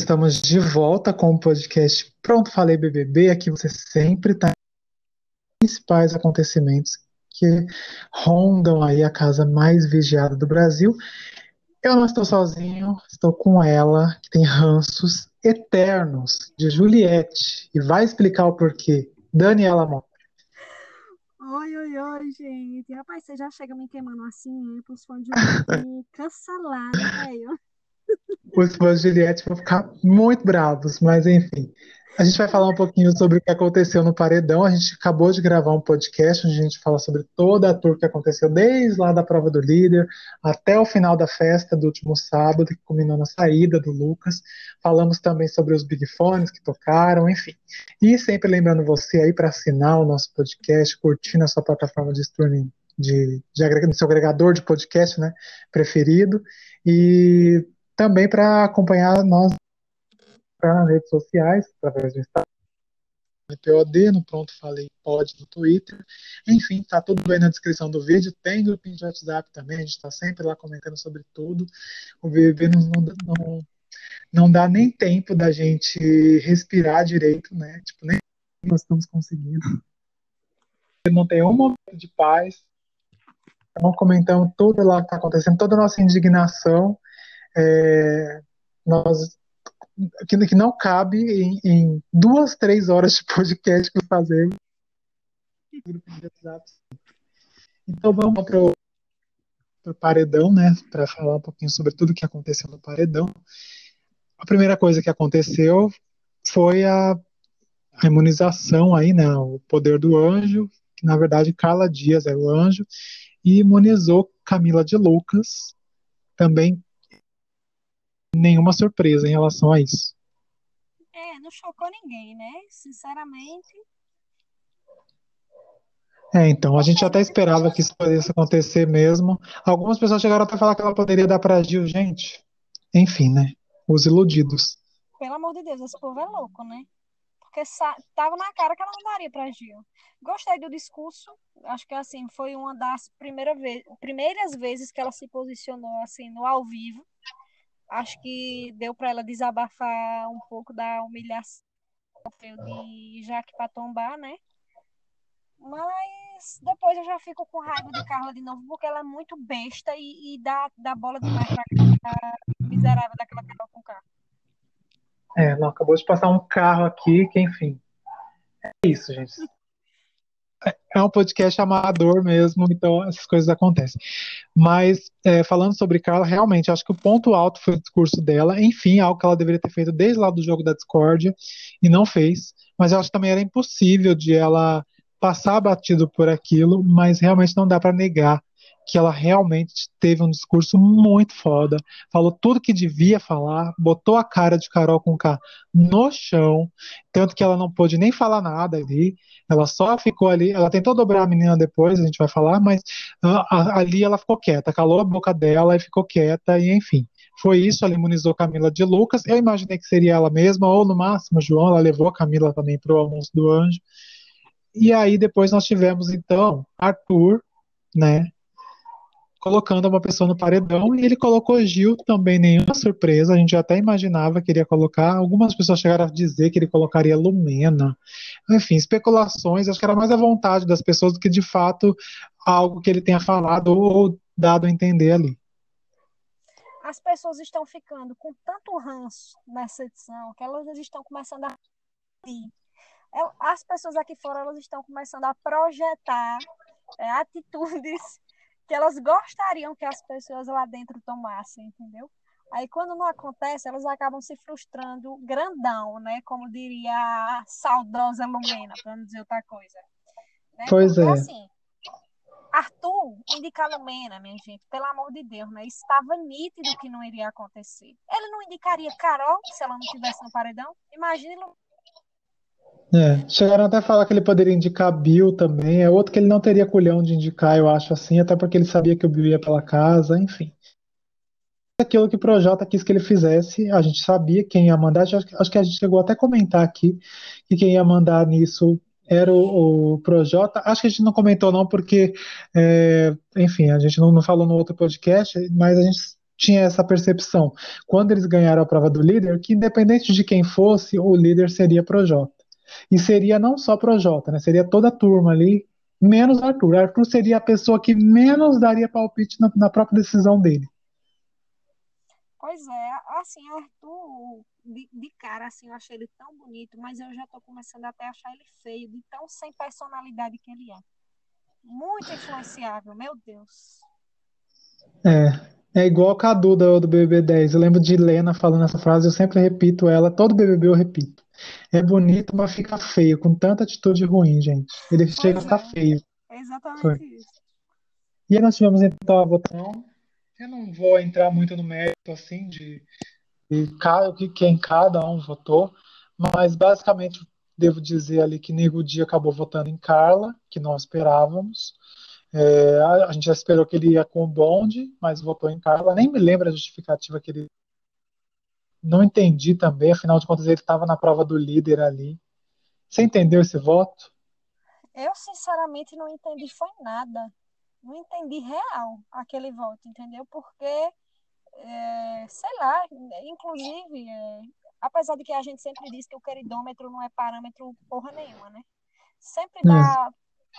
Estamos de volta com o podcast Pronto Falei BBB. Aqui você sempre está principais acontecimentos que rondam aí a casa mais vigiada do Brasil. Eu não estou sozinho, estou com ela, que tem ranços eternos de Juliette e vai explicar o porquê. Daniela Monte. Oi, oi, oi, gente. Rapaz, você já chega me queimando assim, né? Para os fãs de um cancelado, velho. Os fãs de Juliette vão ficar muito bravos, mas enfim. A gente vai falar um pouquinho sobre o que aconteceu no Paredão. A gente acabou de gravar um podcast onde a gente fala sobre toda a tour que aconteceu, desde lá da prova do líder até o final da festa do último sábado, que culminou na saída do Lucas. Falamos também sobre os Big Fones que tocaram, enfim. E sempre lembrando você aí para assinar o nosso podcast, curtir na sua plataforma de streaming, de, de, no seu agregador de podcast né, preferido. E também para acompanhar nós nas redes sociais, através do Instagram, no POD, no Pronto Falei Pode no Twitter. Enfim, tá tudo aí na descrição do vídeo. Tem grupinho de WhatsApp também, a gente está sempre lá comentando sobre tudo. O BBB não, não, não dá nem tempo da gente respirar direito, né? Tipo, nem nós estamos conseguindo. Não tem um momento de paz. Então, comentamos tudo lá que está acontecendo, toda a nossa indignação. É, nós que, que não cabe em, em, duas, três horas de podcast que fazemos. Então vamos para o paredão, né? Para falar um pouquinho sobre tudo que aconteceu no paredão. A primeira coisa que aconteceu foi a, a imunização aí, né? O poder do anjo, que na verdade Carla Dias é o anjo, e imunizou Camila de Lucas, também nenhuma surpresa em relação a isso. É, não chocou ninguém, né? Sinceramente. É, então, a gente até esperava que isso pudesse acontecer mesmo. Algumas pessoas chegaram até a falar que ela poderia dar para Gil, gente. Enfim, né? Os iludidos. Pelo amor de Deus, esse povo é louco, né? Porque tava na cara que ela não daria para Gil. Gostei do discurso. Acho que assim foi uma das primeira ve primeiras vezes que ela se posicionou assim no ao vivo acho que deu para ela desabafar um pouco da humilhação de Jaque para tombar, né? Mas depois eu já fico com raiva de Carla de novo, porque ela é muito besta e, e dá, dá bola demais pra miserável daquela Carol com carro. É, não, acabou de passar um carro aqui, que enfim. É isso, gente. É um podcast amador mesmo, então essas coisas acontecem. Mas, é, falando sobre Carla, realmente, acho que o ponto alto foi o discurso dela, enfim, algo que ela deveria ter feito desde lá do jogo da discórdia, e não fez. Mas eu acho que também era impossível de ela passar batido por aquilo, mas realmente não dá para negar que ela realmente teve um discurso muito foda, falou tudo que devia falar, botou a cara de Carol com K no chão, tanto que ela não pôde nem falar nada ali, ela só ficou ali, ela tentou dobrar a menina depois, a gente vai falar, mas uh, ali ela ficou quieta, calou a boca dela e ficou quieta, e enfim. Foi isso, ela imunizou Camila de Lucas. Eu imaginei que seria ela mesma, ou no máximo João, ela levou a Camila também para o almoço do anjo. E aí depois nós tivemos então Arthur, né, colocando uma pessoa no paredão e ele colocou Gil também, nenhuma surpresa, a gente até imaginava que iria colocar, algumas pessoas chegaram a dizer que ele colocaria Lumena, enfim, especulações, acho que era mais a vontade das pessoas do que de fato algo que ele tenha falado ou, dado a entender ali. As pessoas estão ficando com tanto ranço nessa edição que elas estão começando a é, as pessoas aqui fora elas estão começando a projetar é, atitudes que elas gostariam que as pessoas lá dentro tomassem, entendeu? Aí quando não acontece, elas acabam se frustrando grandão, né? Como diria a saudosa Lumena, para não dizer outra coisa. Né? Pois Porque, é. assim, Arthur indica a Lumena, minha gente, pelo amor de Deus, né? Estava nítido que não iria acontecer. Ele não indicaria Carol se ela não estivesse no paredão? Imagine Lumena é, chegaram até a falar que ele poderia indicar Bill também. É outro que ele não teria culhão de indicar, eu acho assim, até porque ele sabia que o Bill ia pela casa, enfim. Aquilo que o Projota quis que ele fizesse, a gente sabia quem ia mandar. Acho, acho que a gente chegou até a comentar aqui que quem ia mandar nisso era o, o Projota. Acho que a gente não comentou, não, porque, é, enfim, a gente não, não falou no outro podcast, mas a gente tinha essa percepção, quando eles ganharam a prova do líder, que independente de quem fosse, o líder seria Projota. E seria não só Projota, né? Seria toda a turma ali, menos Arthur. Arthur seria a pessoa que menos daria palpite na, na própria decisão dele. Pois é, assim, Arthur, de, de, cara, assim, eu achei ele tão bonito, mas eu já tô começando até a achar ele feio, de tão sem personalidade que ele é. Muito influenciável, meu Deus. É, é igual o Cadu do, do BBB10. Eu lembro de Lena falando essa frase, eu sempre repito ela, todo BBB eu repito. É bonito, mas fica feio, com tanta atitude ruim, gente. Ele pois chega é. a ficar feio. É exatamente Foi. isso. E aí nós tivemos então a votação eu não vou entrar muito no mérito assim de, de cada, quem cada um votou, mas basicamente devo dizer ali que Nego Dia acabou votando em Carla, que nós esperávamos. É, a gente já esperou que ele ia com o bonde, mas votou em Carla. Nem me lembro a justificativa que ele. Não entendi também, afinal de contas ele estava na prova do líder ali. Você entendeu esse voto? Eu, sinceramente, não entendi foi nada não entendi real aquele voto, entendeu? Porque, é, sei lá, inclusive, é, apesar de que a gente sempre diz que o queridômetro não é parâmetro porra nenhuma, né? Sempre dá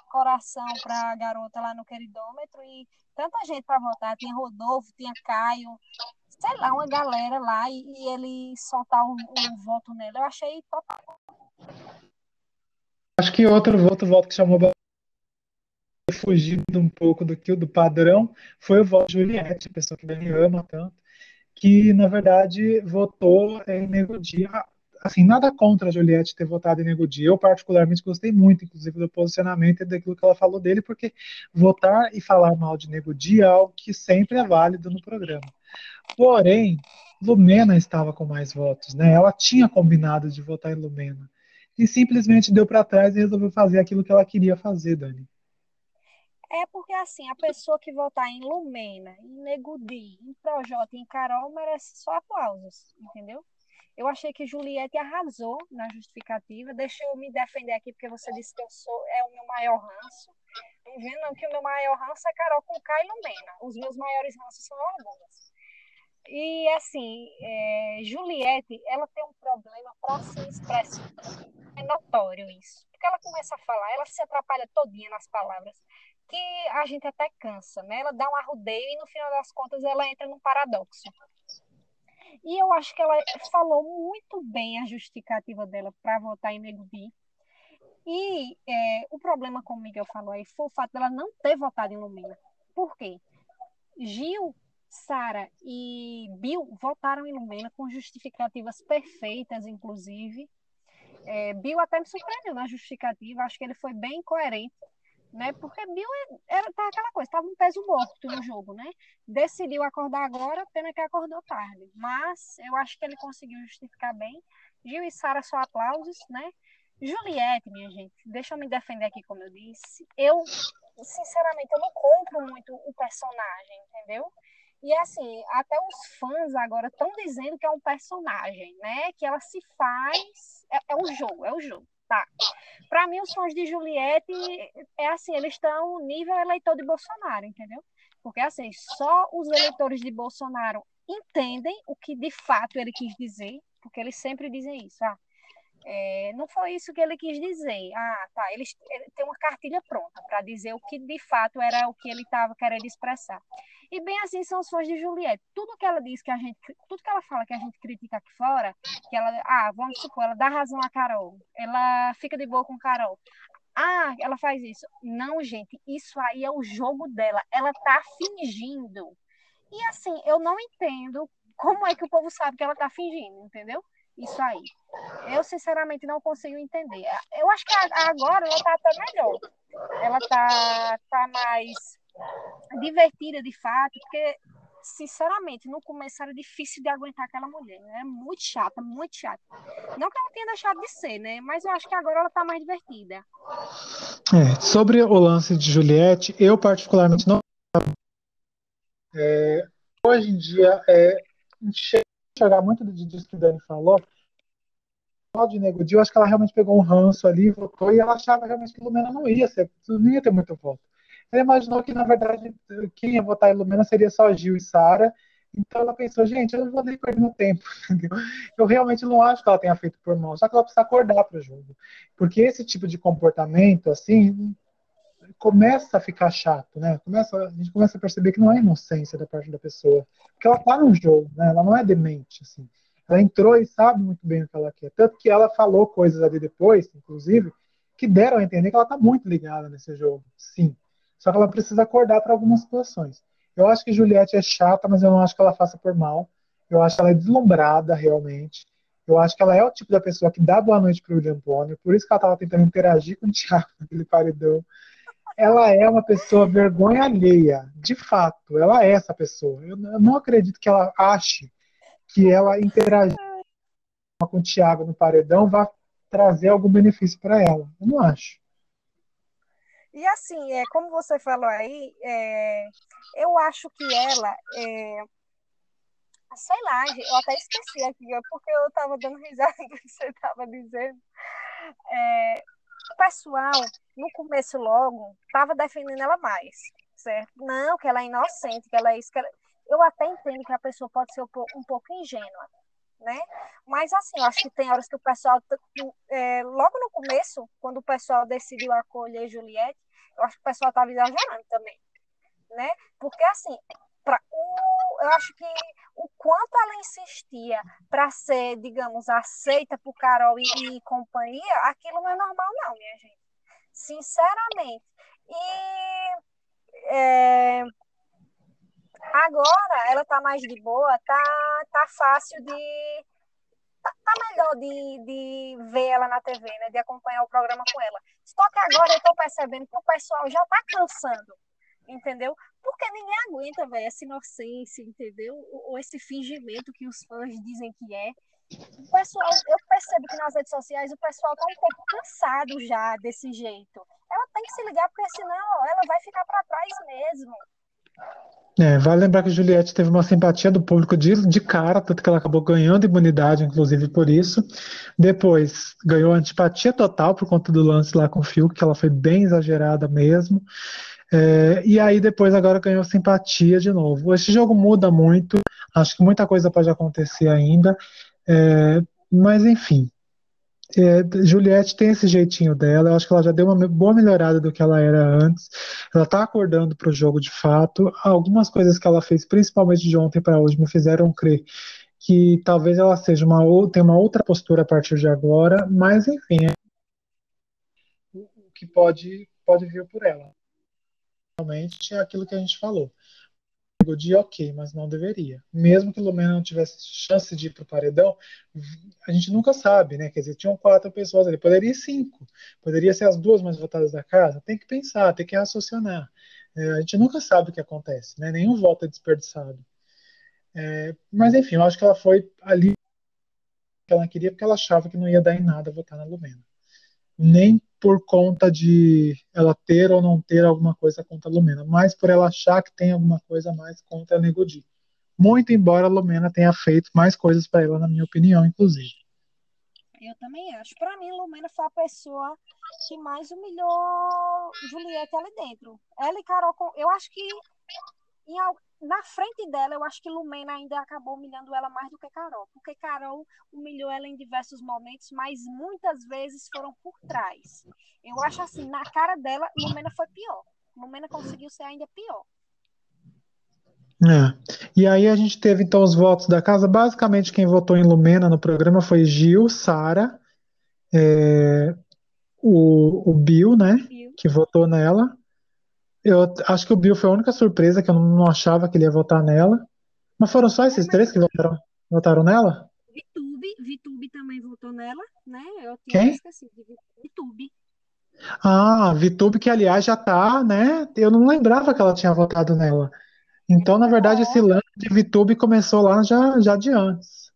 coração pra garota lá no queridômetro e tanta gente para votar. Tinha Rodolfo, tinha Caio, sei lá, uma galera lá e, e ele soltar um, um voto nele. Eu achei total. Acho que outro voto, voto que chamou fugido um pouco do que do padrão foi o voto de Juliette, a pessoa que ele ama tanto, que na verdade votou em Nego Dia. Assim, nada contra a Juliette ter votado em Nego Dia. Eu particularmente gostei muito, inclusive, do posicionamento e daquilo que ela falou dele, porque votar e falar mal de Nego Dia é algo que sempre é válido no programa. Porém, Lumena estava com mais votos, né? Ela tinha combinado de votar em Lumena e simplesmente deu para trás e resolveu fazer aquilo que ela queria fazer, Dani. É porque, assim, a pessoa que votar em Lumena, em Negudi, em Projota em Carol merece só aplausos, entendeu? Eu achei que Juliette arrasou na justificativa. Deixa eu me defender aqui, porque você disse que eu sou é o meu maior ranço. Não vendo que o meu maior ranço é Carol com K e Lumena. Os meus maiores ranços são as duas. E, assim, é, Juliette, ela tem um problema se expressar. É notório isso. Porque ela começa a falar, ela se atrapalha todinha nas palavras que a gente até cansa, né? Ela dá um arrudeio e no final das contas ela entra num paradoxo. E eu acho que ela falou muito bem a justificativa dela para votar em Megumi. E é, o problema, como o Miguel falou aí, foi o fato dela não ter votado em Lumina. Por quê? Gil, Sara e Bill votaram em Lumina com justificativas perfeitas, inclusive. É, Bill até me surpreendeu na justificativa, acho que ele foi bem coerente né? Porque Bill é, era tá aquela coisa, estava um peso morto no jogo, né? Decidiu acordar agora, pena que acordou tarde. Mas eu acho que ele conseguiu justificar bem. Gil e Sara só aplausos, né? Juliette, minha gente, deixa eu me defender aqui, como eu disse. Eu, sinceramente, eu não compro muito o personagem, entendeu? E assim, até os fãs agora estão dizendo que é um personagem, né? Que ela se faz. É, é um jogo, é o um jogo. Tá. Para mim, os fãs de Juliette é assim, eles estão nível eleitor de Bolsonaro, entendeu? Porque assim, só os eleitores de Bolsonaro entendem o que de fato ele quis dizer, porque eles sempre dizem isso. Ah, é, não foi isso que ele quis dizer. Ah, tá. Ele tem uma cartilha pronta para dizer o que de fato era o que ele estava querendo expressar. E bem assim são os fãs de Juliette. Tudo que ela diz que a gente, tudo que ela fala que a gente critica aqui fora, que ela, ah, vamos supor, ela dá razão a Carol, ela fica de boa com Carol. Ah, ela faz isso. Não, gente, isso aí é o jogo dela. Ela tá fingindo. E assim, eu não entendo como é que o povo sabe que ela tá fingindo, entendeu? Isso aí. Eu, sinceramente, não consigo entender. Eu acho que agora ela tá até melhor. Ela tá, tá mais divertida de fato, porque sinceramente, no começo era difícil de aguentar aquela mulher. Né? É muito chata, muito chata. Não que ela tenha deixado de ser, né? Mas eu acho que agora ela tá mais divertida. É, sobre o lance de Juliette, eu particularmente não. É, hoje em dia, é, enxergar muito disso que o Dani falou. De Nego eu acho que ela realmente pegou um ranço ali, votou, e ela achava realmente que Lumena não ia ser, não ia ter muito voto. Ele imaginou que, na verdade, quem ia votar em Lumena seria só Gil e Sara, Então ela pensou, gente, eu não vou nem perder meu tempo. Entendeu? Eu realmente não acho que ela tenha feito por mal, só que ela precisa acordar para o jogo. Porque esse tipo de comportamento, assim, começa a ficar chato, né? Começa, a gente começa a perceber que não é inocência da parte da pessoa. Porque ela tá no jogo, né? Ela não é demente, assim. Ela entrou e sabe muito bem o que ela quer. Tanto que ela falou coisas ali depois, inclusive, que deram a entender que ela tá muito ligada nesse jogo. Sim. Só que ela precisa acordar para algumas situações. Eu acho que Juliette é chata, mas eu não acho que ela faça por mal. Eu acho que ela é deslumbrada, realmente. Eu acho que ela é o tipo da pessoa que dá boa noite pro William Bonner, por isso que ela estava tentando interagir com o Thiago naquele paredão. Ela é uma pessoa vergonha alheia, de fato, ela é essa pessoa. Eu não acredito que ela ache que ela interagir com o Thiago no paredão vai trazer algum benefício para ela. Eu não acho. E assim, é, como você falou aí, é, eu acho que ela, é, sei lá, eu até esqueci aqui, porque eu estava dando risada do que você estava dizendo. É, o pessoal, no começo logo, estava defendendo ela mais, certo? Não, que ela é inocente, que ela é isso, que ela... Eu até entendo que a pessoa pode ser um pouco, um pouco ingênua, né? Mas assim, eu acho que tem horas que o pessoal, é, logo no começo, quando o pessoal decidiu acolher Juliette, eu acho que o pessoal estava exagerando também, né? Porque assim, pra, o, eu acho que o quanto ela insistia para ser, digamos, aceita por Carol e, e, companhia, aquilo não é normal não, minha gente. Sinceramente. E é, Agora ela tá mais de boa, tá, tá fácil de. Tá, tá melhor de, de ver ela na TV, né? De acompanhar o programa com ela. Só que agora eu tô percebendo que o pessoal já tá cansando, entendeu? Porque ninguém aguenta, velho, essa inocência, entendeu? Ou, ou esse fingimento que os fãs dizem que é. O pessoal, eu percebo que nas redes sociais o pessoal tá um pouco cansado já desse jeito. Ela tem que se ligar, porque senão ela vai ficar para trás mesmo. É, vale lembrar que Juliette teve uma simpatia do público de, de cara, tanto que ela acabou ganhando imunidade, inclusive por isso. Depois ganhou antipatia total por conta do lance lá com o Fiuk, que ela foi bem exagerada mesmo. É, e aí depois agora ganhou simpatia de novo. Esse jogo muda muito, acho que muita coisa pode acontecer ainda. É, mas enfim, é, Juliette tem esse jeitinho dela, eu acho que ela já deu uma boa melhorada do que ela era antes. Ela tá acordando para o jogo de fato. Algumas coisas que ela fez, principalmente de ontem para hoje, me fizeram crer que talvez ela seja uma tenha uma outra postura a partir de agora, mas enfim, é o que pode pode vir por ela. Realmente é aquilo que a gente falou de ok, mas não deveria. Mesmo que Lumena não tivesse chance de ir para o paredão, a gente nunca sabe, né? Quer dizer, tinham quatro pessoas ali, poderia cinco, poderia ser as duas mais votadas da casa. Tem que pensar, tem que raciocinar. É, a gente nunca sabe o que acontece, né? Nenhum voto é desperdiçado. É, mas enfim, eu acho que ela foi ali que ela queria porque ela achava que não ia dar em nada votar na Lumena. Nem por conta de ela ter ou não ter alguma coisa contra a Lumena, mas por ela achar que tem alguma coisa mais contra a Negudi. Muito embora a Lumena tenha feito mais coisas para ela, na minha opinião, inclusive. Eu também acho. Para mim, Lumena foi a pessoa que mais humilhou Juliette ali dentro. Ela e Carol, eu acho que em, na frente dela, eu acho que Lumena ainda acabou humilhando ela mais do que Carol, porque Carol humilhou ela em diversos momentos, mas muitas vezes foram por trás. Eu acho assim, na cara dela, Lumena foi pior. Lumena conseguiu ser ainda pior. É. E aí a gente teve então os votos da casa. Basicamente, quem votou em Lumena no programa foi Gil, Sara, é, o, o Bill, né? Bill. Que votou nela. Eu acho que o Bill foi a única surpresa que eu não achava que ele ia votar nela. Mas foram só esses três que votaram, votaram nela? Vitube, Vitube também votou nela, né? Eu tinha Quem? esquecido. Vitube. Ah, Vitube, que aliás já tá, né? Eu não lembrava que ela tinha votado nela. Então, na verdade, esse lance de Vitube começou lá já, já de antes.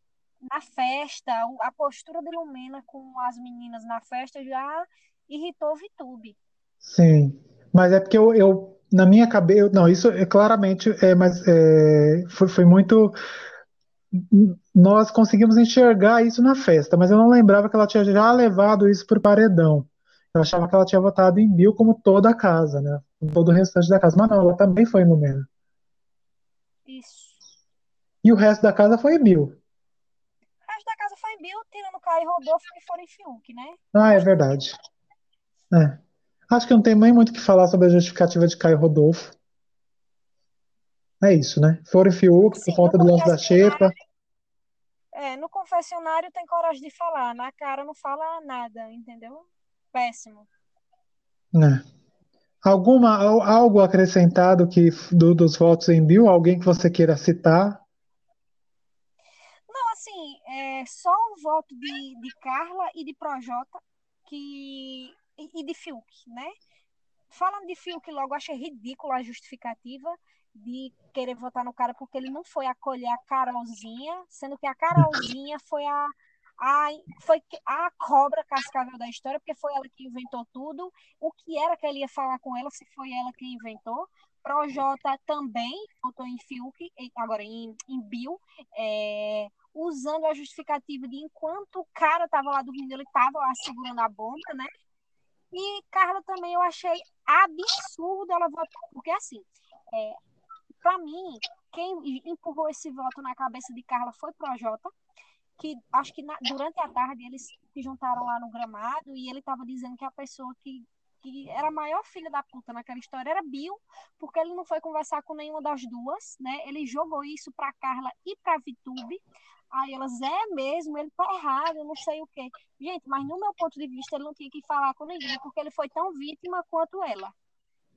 Na festa, a postura de Lumena com as meninas na festa já irritou Vitube. Sim. Mas é porque eu, eu na minha cabeça, não, isso é claramente, é, mas é, foi, foi muito. Nós conseguimos enxergar isso na festa, mas eu não lembrava que ela tinha já levado isso para o paredão. Eu achava que ela tinha votado em Bill como toda a casa, né? Como todo o restante da casa. Mas não, ela também foi no Mena. Isso. E o resto da casa foi Bill. O resto da casa foi Bill, tirando Caio e Rodolfo que foram em Fiuk, né? Ah, é verdade. É. Acho que não tem nem muito o que falar sobre a justificativa de Caio e Rodolfo. É isso, né? Foram em Fiuk Sim, por conta do lance da xepa. É, no confessionário tem coragem de falar, na cara não fala nada, entendeu? Péssimo. né? Alguma, al- algo acrescentado que do- dos votos em Bill? Alguém que você queira citar? Não, assim, é só o voto de, de Carla e de Projota que, e, de Fiuk, né? Falando de Fiuk logo, achei ridícula a justificativa de querer votar no cara porque ele não foi acolher a Carolzinha, sendo que a Carolzinha foi a, a, foi a cobra cascavel da história, porque foi ela que inventou tudo. O que era que ele ia falar com ela se foi ela que inventou? Projota também votou em Fiuk, agora em, em Bill, é, usando a justificativa de enquanto o cara estava lá dormindo, ele estava lá segurando a bomba, né? E Carla também eu achei absurdo ela votar, porque assim, é, para mim, quem empurrou esse voto na cabeça de Carla foi Projota, que acho que na- durante a tarde eles se juntaram lá no gramado e ele estava dizendo que a pessoa que, que era a maior filha da puta naquela história era Bill, porque ele não foi conversar com nenhuma das duas, né? Ele jogou isso pra Carla e pra Vitube. Aí elas, é mesmo, ele tá errado, eu não sei o quê. Gente, mas no meu ponto de vista, ele não tinha que falar com ninguém, porque ele foi tão vítima quanto ela,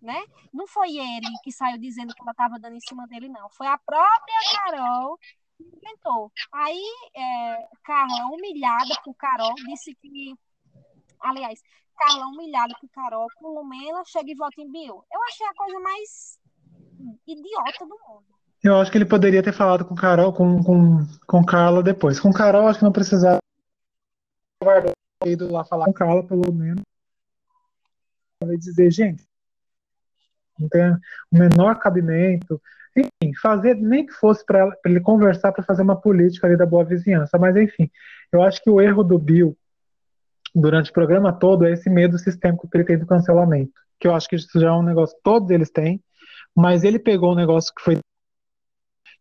né? Não foi ele que saiu dizendo que ela tava dando em cima dele, não. Foi a própria Carol que inventou. Aí, é, Carla, humilhada por Carol, disse que. Aliás, Carla, humilhada por Carol, por Lumena, chega e vota em Bill. Eu achei a coisa mais idiota do mundo. Eu acho que ele poderia ter falado com Carol, com, com, com Carla depois. Com Carol, acho que não precisava ter ido lá falar com Carla, pelo menos. E dizer, gente, não tem o menor cabimento. Enfim, fazer, nem que fosse para ele conversar para fazer uma política ali da boa vizinhança. Mas, enfim, eu acho que o erro do Bill durante o programa todo é esse medo sistêmico que ele tem do cancelamento. Que eu acho que isso já é um negócio que todos eles têm, mas ele pegou um negócio que foi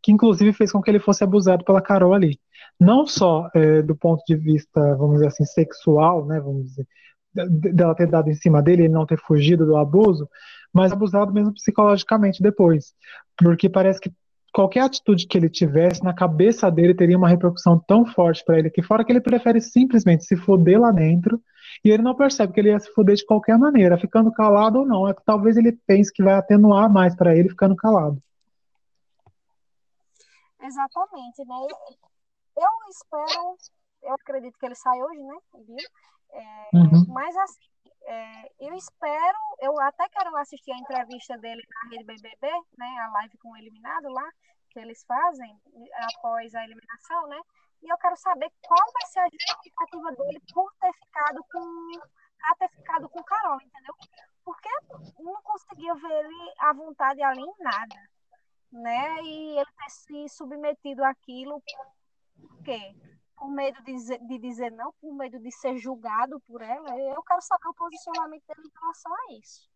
que inclusive fez com que ele fosse abusado pela Carol ali. Não só é, do ponto de vista, vamos dizer assim, sexual, né, vamos dizer, de- dela ter dado em cima dele, ele não ter fugido do abuso, mas abusado mesmo psicologicamente depois. Porque parece que qualquer atitude que ele tivesse na cabeça dele teria uma repercussão tão forte para ele que fora que ele prefere simplesmente se foder lá dentro e ele não percebe que ele ia se foder de qualquer maneira, ficando calado ou não. É que talvez ele pense que vai atenuar mais para ele ficando calado. Exatamente, né? Eu espero, eu acredito que ele sai hoje, né? Viu? É, Uhum. Mas assim, é, eu espero, eu até quero assistir a entrevista dele na Rede BBB, né? A live com o eliminado lá, que eles fazem após a eliminação, né? E eu quero saber qual vai ser a justificativa dele por ter ficado com, ter ficado com Carol, entendeu? Porque eu não conseguia ver ele à vontade ali em nada né? E ele ter se submetido àquilo, por quê? Por medo de dizer, de dizer não, por medo de ser julgado por ela. Eu quero saber o posicionamento dele em relação a isso.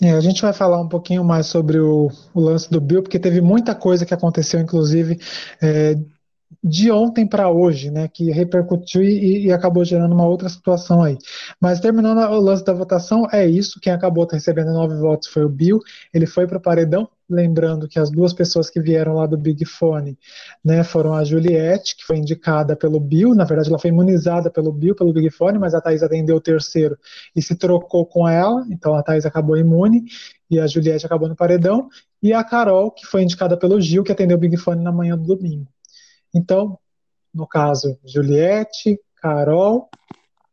É, a gente vai falar um pouquinho mais sobre o, o lance do Bill, porque teve muita coisa que aconteceu, inclusive, é, de ontem para hoje, né, que repercutiu e, e acabou gerando uma outra situação aí. Mas terminando o lance da votação, é isso. Quem acabou recebendo nove votos foi o Bill. Ele foi para o paredão. Lembrando que as duas pessoas que vieram lá do Big Fone né, foram a Juliette, que foi indicada pelo Bill. Na verdade, ela foi imunizada pelo Bill, pelo Big Fone, mas a Thaís atendeu o terceiro e se trocou com ela. Então a Thaís acabou imune e a Juliette acabou no paredão. E a Carol, que foi indicada pelo Gil, que atendeu o Big Fone na manhã do domingo. Então, no caso, Juliette, Carol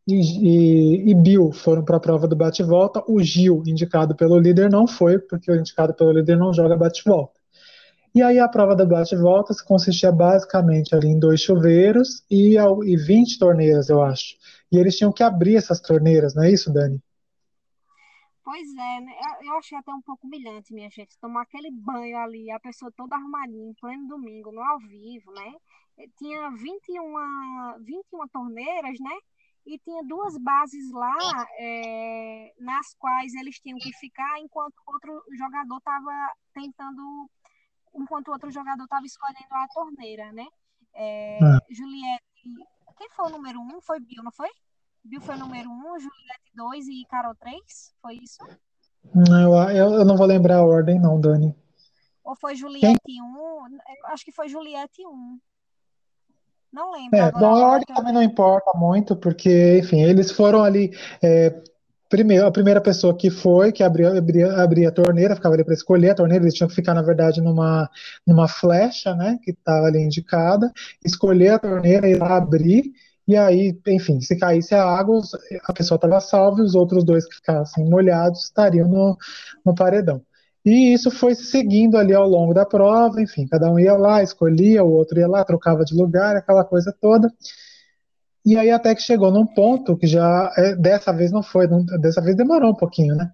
e, e, e Bill foram para a prova do bate-volta. O Gil, indicado pelo líder, não foi, porque o indicado pelo líder não joga bate-volta. E aí a prova do bate-volta consistia basicamente ali em dois chuveiros e, e 20 torneiras, eu acho. E eles tinham que abrir essas torneiras, não é isso, Dani? Pois é, né? Eu, eu achei até um pouco humilhante, minha gente, tomar aquele banho ali, a pessoa toda arrumadinha, em pleno domingo, no ao vivo, né? Tinha 21, 21 torneiras, né? E tinha duas bases lá é, nas quais eles tinham que ficar enquanto outro jogador estava tentando enquanto o outro jogador estava escolhendo a torneira, né? É, ah. Juliette. Quem foi o número um? Foi Bill, não foi? Bill foi o número um, Juliette dois e Carol três? Foi isso? Não, eu, eu não vou lembrar a ordem, não, Dani. Ou foi Juliette Quem? 1? Acho que foi Juliette 1. Não lembro. É, bom, a ordem também não importa muito, porque, enfim, eles foram ali. É, primeiro, a primeira pessoa que foi, que abriu, abria, abria a torneira, ficava ali para escolher a torneira, eles tinham que ficar, na verdade, numa, numa flecha, né, que estava ali indicada, escolher a torneira, ir lá abrir, e aí, enfim, se caísse a água, a pessoa estava salva e os outros dois que ficassem molhados estariam no, no paredão. E isso foi seguindo ali ao longo da prova, enfim, cada um ia lá, escolhia, o outro ia lá, trocava de lugar, aquela coisa toda. E aí até que chegou num ponto que já, é, dessa vez não foi, não, dessa vez demorou um pouquinho, né?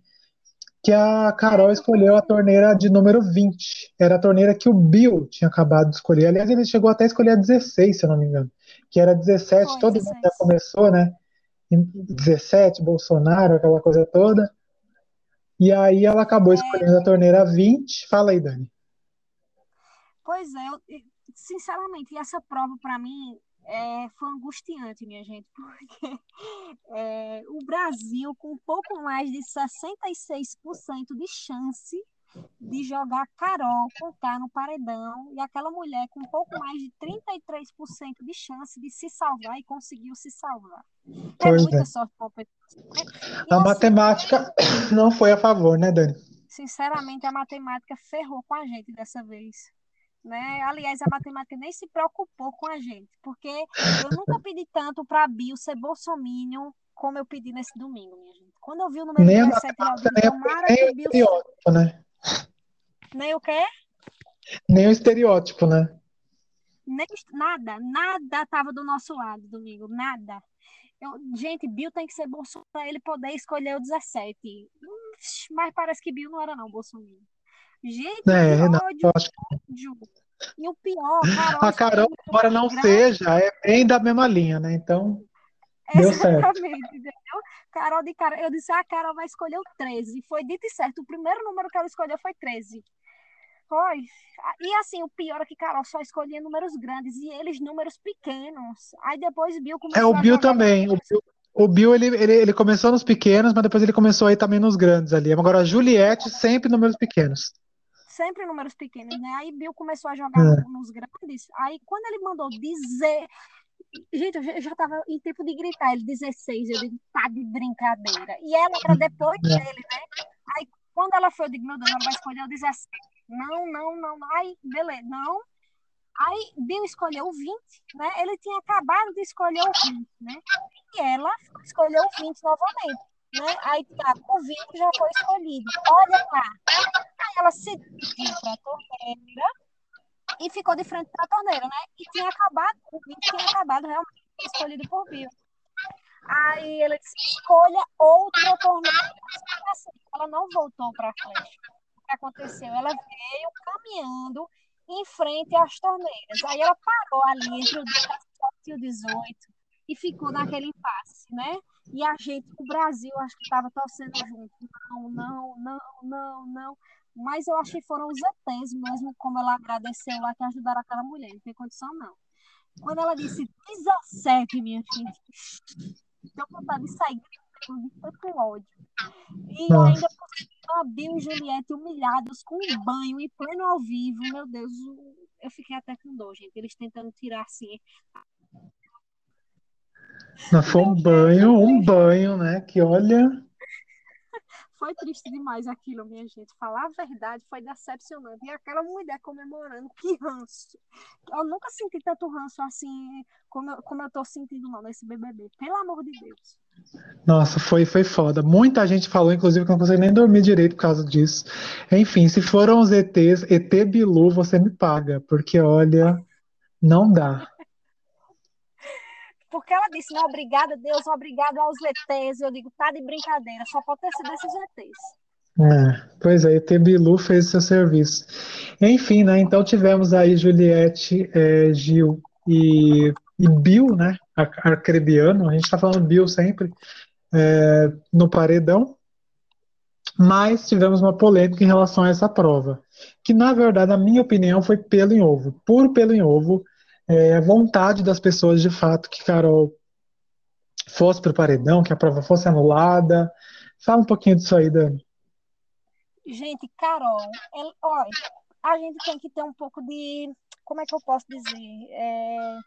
Que a Carol escolheu a torneira de número 20. Era a torneira que o Bill tinha acabado de escolher. Aliás, ele chegou até a escolher a 16, se eu não me engano. Que era 17, foi, todo 16. mundo já começou, né? 17, Bolsonaro, aquela coisa toda. E aí ela acabou é. escolhendo a torneira 20. Fala aí, Dani. Pois é, eu, sinceramente, essa prova para mim é, foi angustiante, minha gente, porque é, o Brasil, com um pouco mais de 66% de chance de jogar Carol contar no paredão e aquela mulher com um pouco mais de 33% de chance de se salvar e conseguiu se salvar. É pois muita é. sorte A assim, matemática não foi a favor, né, Dani? Sinceramente, a matemática ferrou com a gente dessa vez. Né? Aliás, a matemática nem se preocupou com a gente, porque eu nunca pedi tanto para a Bill ser bolsominion como eu pedi nesse domingo, minha gente. Quando eu vi o número nem 17 lá, eu tomara que Bill... Né? Nem o quê? Nem o estereótipo, né? Nem, nada, nada tava do nosso lado domingo, nada. Eu, gente, Bill tem que ser Bolsonaro para ele poder escolher o 17. Mas parece que Bill não era não, Bolsonaro. Gente, é, que ódio, acho... ódio. E o pior, Carol... A Carol, embora não seja, é bem da mesma linha, né? Então, deu certo. entendeu? Carol de cara, eu disse, a ah, Carol vai escolher o 13. Foi dito e certo, o primeiro número que ela escolheu foi 13. Foi. E assim, o pior é que Carol só escolhia números grandes e eles números pequenos. Aí depois Bill começou É, o Bill também. O Bill, o Bill ele, ele, ele, começou nos pequenos, mas depois ele começou aí também nos grandes ali. Agora a Juliette sempre números pequenos. Sempre números pequenos, né? Aí Bill começou a jogar é. nos grandes. Aí quando ele mandou dizer. Gente, eu já tava em tempo de gritar, ele 16, eu digo, tá de brincadeira. E ela era depois é. dele, né? Aí quando ela foi, eu digo, meu Deus, ela vai escolher o 17. Não, não, não. Aí, beleza, não. Aí Bill escolheu o 20, né? Ele tinha acabado de escolher o 20, né? E ela escolheu o 20 novamente, né? Aí tá, o 20 já foi escolhido. Olha lá. Aí ela se dirigiu para a torneira e ficou de frente para a torneira, né? E tinha acabado, o 20 tinha acabado realmente escolhido por Bill. Aí ela disse, escolha outra torneira. Assim, ela não voltou para a flecha que aconteceu? Ela veio caminhando em frente às torneiras. Aí ela parou ali entre o 17 e o 18 e ficou naquele impasse, né? E a gente, o Brasil, acho que estava torcendo junto. Não, não, não, não, não. Mas eu acho que foram os ETs mesmo, como ela agradeceu lá, que ajudaram aquela mulher. Não tem condição, não. Quando ela disse 17, minha filha, deu vontade de sair de tanto ódio. E Nossa. ainda a Bill e Juliette humilhados com um banho em pleno ao vivo. Meu Deus, eu fiquei até com dor, gente. Eles tentando tirar assim. Não foi um banho, um banho, né? Que olha. Foi triste demais aquilo, minha gente. Falar a verdade foi decepcionante. E aquela mulher comemorando, que ranço. Eu nunca senti tanto ranço assim como eu, como eu tô sentindo não nesse BBB. Pelo amor de Deus. Nossa, foi, foi foda. Muita gente falou, inclusive, que não consegue nem dormir direito por causa disso. Enfim, se foram os ETs, ET Bilu, você me paga, porque olha, não dá. Porque ela disse, não, obrigada, Deus, obrigado aos ETs. Eu digo, tá de brincadeira, só pode ter sido esses ETs. É, pois é, ET Bilu fez seu serviço. Enfim, né? Então tivemos aí Juliette, é, Gil e, e Bill, né? Arcrebiano, a gente está falando Bill sempre, é, no paredão. Mas tivemos uma polêmica em relação a essa prova, que na verdade, na minha opinião, foi pelo em ovo, puro pelo em ovo. É, a vontade das pessoas de fato que Carol fosse para o paredão, que a prova fosse anulada. Fala um pouquinho disso aí, Dani. Gente, Carol, ela, olha, a gente tem que ter um pouco de. Como é que eu posso dizer? É,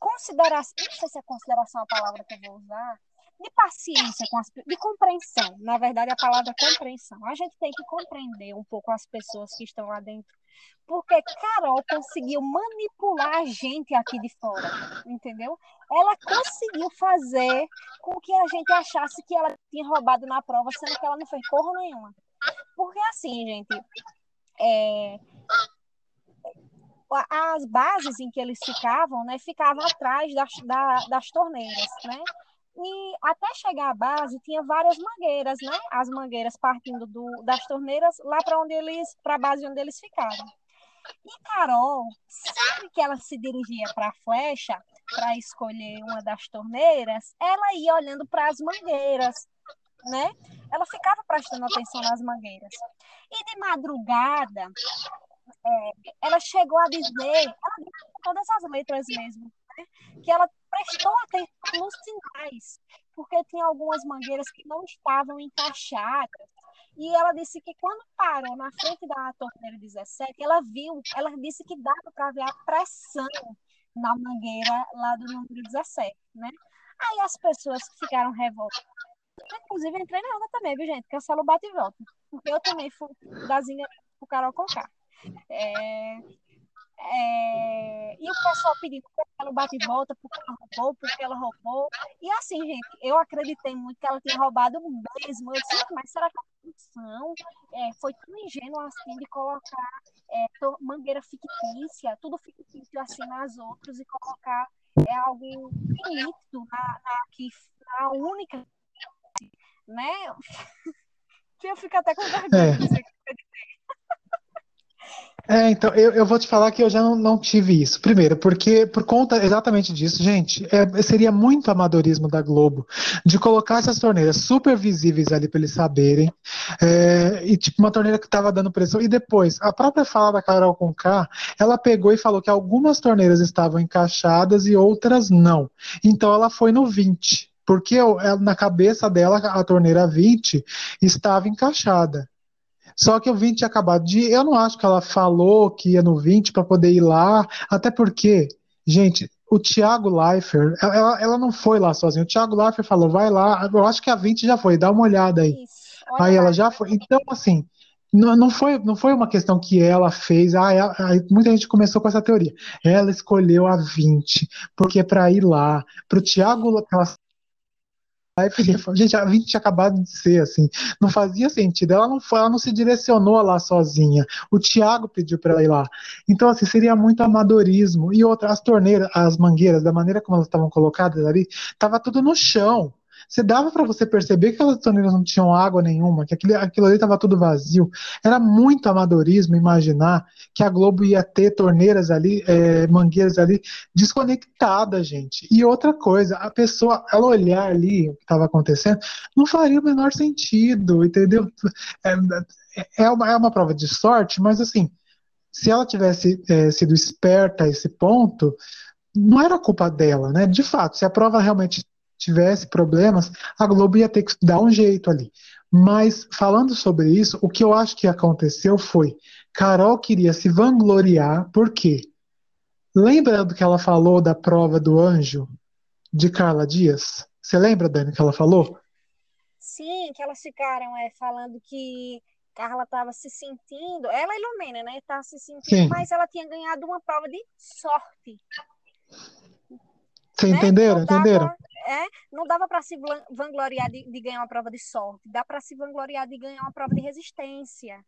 consideração. Não sei se é consideração a palavra que eu vou usar. De paciência, com as, de compreensão. Na verdade, a palavra é compreensão. A gente tem que compreender um pouco as pessoas que estão lá dentro. Porque Carol conseguiu manipular a gente aqui de fora, entendeu? Ela conseguiu fazer com que a gente achasse que ela tinha roubado na prova, sendo que ela não fez porra nenhuma. Porque assim, gente, é, as bases em que eles ficavam, né, ficavam atrás das, da, das torneiras, né? E até chegar à base tinha várias mangueiras, né? As mangueiras partindo do, das torneiras lá para onde eles, para a base onde eles ficaram. E Carol, sempre que ela se dirigia para a flecha para escolher uma das torneiras, ela ia olhando para as mangueiras, né? Ela ficava prestando atenção nas mangueiras. E de madrugada, é, ela chegou a dizer, ela disse todas as letras mesmo, né? que ela prestou atenção nos sinais, porque tinha algumas mangueiras que não estavam encaixadas. E ela disse que quando parou na frente da torneira 17, ela viu, ela disse que dava para ver a pressão na mangueira lá do número 17, né? Aí as pessoas ficaram revoltadas Inclusive, entrei na onda também, viu, gente? Cancela o bate e volta. Porque eu também fui dazinha pro Carol Conká. É, é, e o pessoal pedindo porque ela bate e volta, porque ela roubou, porque ela roubou. E assim, gente, eu acreditei muito que ela tinha roubado mesmo. Eu disse, mas será que a produção é, foi tão ingênua assim de colocar é, mangueira fictícia, tudo fictício assim nas outras e colocar é, algo líquido na, na, que, na única né? que eu fico até com vergonha é. de dizer que é, então, eu, eu vou te falar que eu já não, não, tive isso. Primeiro, porque por conta exatamente disso, gente, é, seria muito amadorismo da Globo de colocar essas torneiras super visíveis ali para eles saberem. É, e tipo, uma torneira que estava dando pressão. E depois, a própria fala da Carol Conká, ela pegou e falou que algumas torneiras estavam encaixadas e outras não. Então ela foi no 20 porque na cabeça dela a torneira 20 estava encaixada. Só que o 20 tinha acabado de. Eu não acho que ela falou que ia no 20 para poder ir lá, até porque, gente, o Thiago Leifert, ela, ela não foi lá sozinha. O Thiago Leifert falou, vai lá, eu acho que a 20 já foi, dá uma olhada aí. Aí ela já foi. Então, assim, não, não, foi, não foi uma questão que ela fez. Ah, ela, muita gente começou com essa teoria. Ela escolheu a 20, porque para ir lá, para o Thiago, ela gente, a 20 tinha acabado de ser, assim, não fazia sentido. Ela não foi, ela não se direcionou lá sozinha. O Thiago pediu para ela ir lá. Então, assim, seria muito amadorismo. E outra, as torneiras, as mangueiras, da maneira como elas estavam colocadas ali, tava tudo no chão. Você dava para você perceber que aquelas torneiras não tinham água nenhuma, que aquilo, aquilo ali estava tudo vazio. Era muito amadorismo imaginar que a Globo ia ter torneiras ali, é, mangueiras ali, desconectadas, gente. E outra coisa, a pessoa, ela olhar ali o que estava acontecendo, não faria o menor sentido, entendeu? É, é, uma, é uma prova de sorte, mas assim, se ela tivesse é, sido esperta a esse ponto, não era culpa dela, né? De fato, se a prova realmente tivesse problemas, a Globo ia ter que dar um jeito ali. Mas falando sobre isso, o que eu acho que aconteceu foi Carol queria se vangloriar, por quê? Lembra do que ela falou da prova do anjo de Carla Dias? Você lembra, Dani, que ela falou? Sim, que elas ficaram é, falando que Carla estava se sentindo, ela ilumina, né? Estava se sentindo, Sim. mas ela tinha ganhado uma prova de sorte. Você né? entenderam? entenderam? É, não dava para se vangloriar de, de, ganhar uma prova de sorte, dá para se vangloriar de ganhar uma prova de resistência.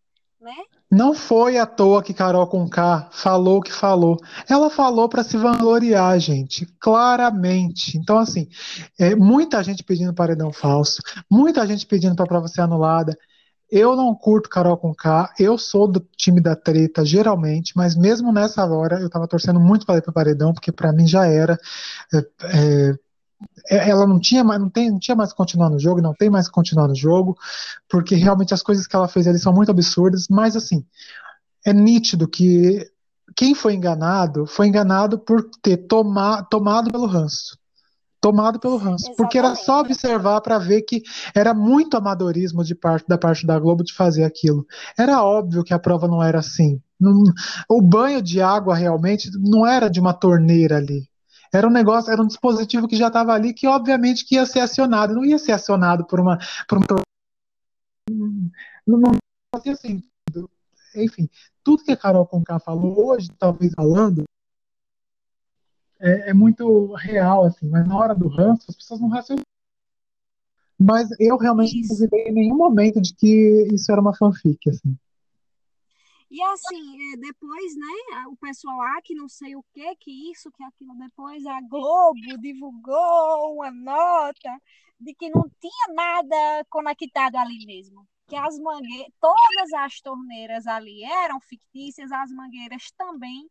Né? Não foi à toa que Carol Conká falou o que falou. Ela falou para se vangloriar, gente, claramente. Então, assim, é, muita gente pedindo paredão falso, muita gente pedindo para a prova ser anulada. Eu não curto Carol com K, eu sou do time da treta, geralmente, mas mesmo nessa hora eu tava torcendo muito para ir pro paredão, porque para mim já era. É, é, ela não tinha mais, não, tem, não tinha mais que continuar no jogo, não tem mais que continuar no jogo, porque realmente as coisas que ela fez ali são muito absurdas, mas assim, é nítido que quem foi enganado foi enganado por ter toma, tomado pelo ranço. Tomado pelo ranço. Exatamente. Porque era só observar para ver que era muito amadorismo de parte da parte da Globo de fazer aquilo. Era óbvio que a prova não era assim. Não, o banho de água realmente não era de uma torneira ali. Era um negócio, era um dispositivo que já estava ali, que obviamente que ia ser acionado. Não ia ser acionado por uma. Por uma não, não fazia sentido. Enfim, tudo que a Carol Conká falou hoje, talvez falando, é, é, muito real, assim, mas na hora do ranço as pessoas não raciocinam. Mas eu realmente não duvidei em nenhum momento de que isso era uma fanfic, assim. E assim, é, depois, né, o pessoal, ah, que não sei o que, que isso, que aquilo, depois a Globo divulgou uma nota de que não tinha nada conectado ali mesmo. Que as mangueiras, todas as torneiras ali eram fictícias, as mangueiras também.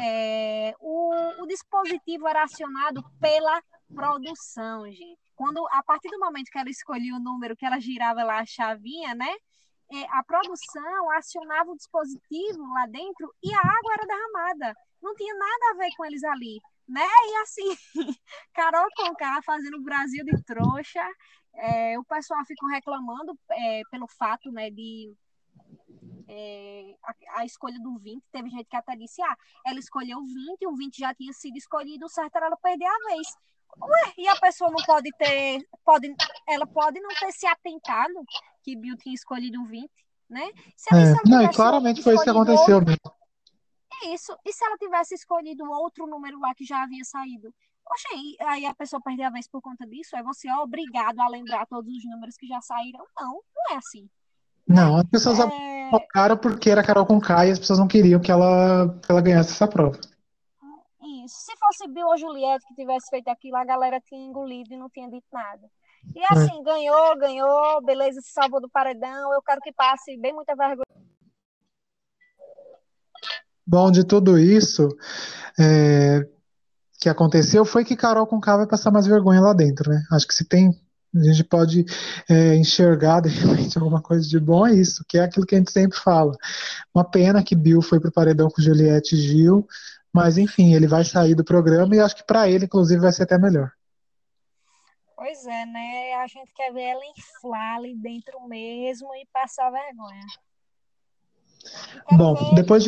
É, o, o dispositivo era acionado pela produção, gente. Quando, a partir do momento que ela escolhia o número, que ela girava lá a chavinha, né? É, a produção acionava o dispositivo lá dentro e a água era derramada. Não tinha nada a ver com eles ali, né? E assim, Carol Conká fazendo o Brasil de trouxa, é, o pessoal ficou reclamando é, pelo fato, né, de é, a, a, escolha do 20, teve gente que até disse, ah, ela escolheu o 20, e o 20 já tinha sido escolhido, o certo era ela perder a vez. Ué, e a pessoa não pode ter, pode, ela pode não ter se atentado que Bill tinha escolhido o 20, né? É, não, e claramente foi isso que aconteceu outro, mesmo. É isso. E se ela tivesse escolhido outro número lá que já havia saído? Poxa, aí a pessoa perder a vez por conta disso? É você obrigado a lembrar todos os números que já saíram? Não, não é assim. Não, as pessoas é... porque era Carol com K e as pessoas não queriam que ela, que ela ganhasse essa prova. Isso. Se fosse Bill ou Juliette que tivesse feito aquilo, a galera tinha engolido e não tinha dito nada. E é. assim, ganhou, ganhou, beleza, se salvou do paredão. Eu quero que passe bem muita vergonha. Bom, de tudo isso é, que aconteceu foi que Carol com K vai passar mais vergonha lá dentro, né? Acho que se tem a gente pode é, enxergar de repente alguma coisa de bom é isso, que é aquilo que a gente sempre fala. Uma pena que Bill foi para o paredão com Juliette e Gil, mas enfim, ele vai sair do programa e acho que para ele, inclusive, vai ser até melhor. Pois é, né? A gente quer ver ela inflar ali dentro mesmo e passar vergonha. Bom, ver, depois.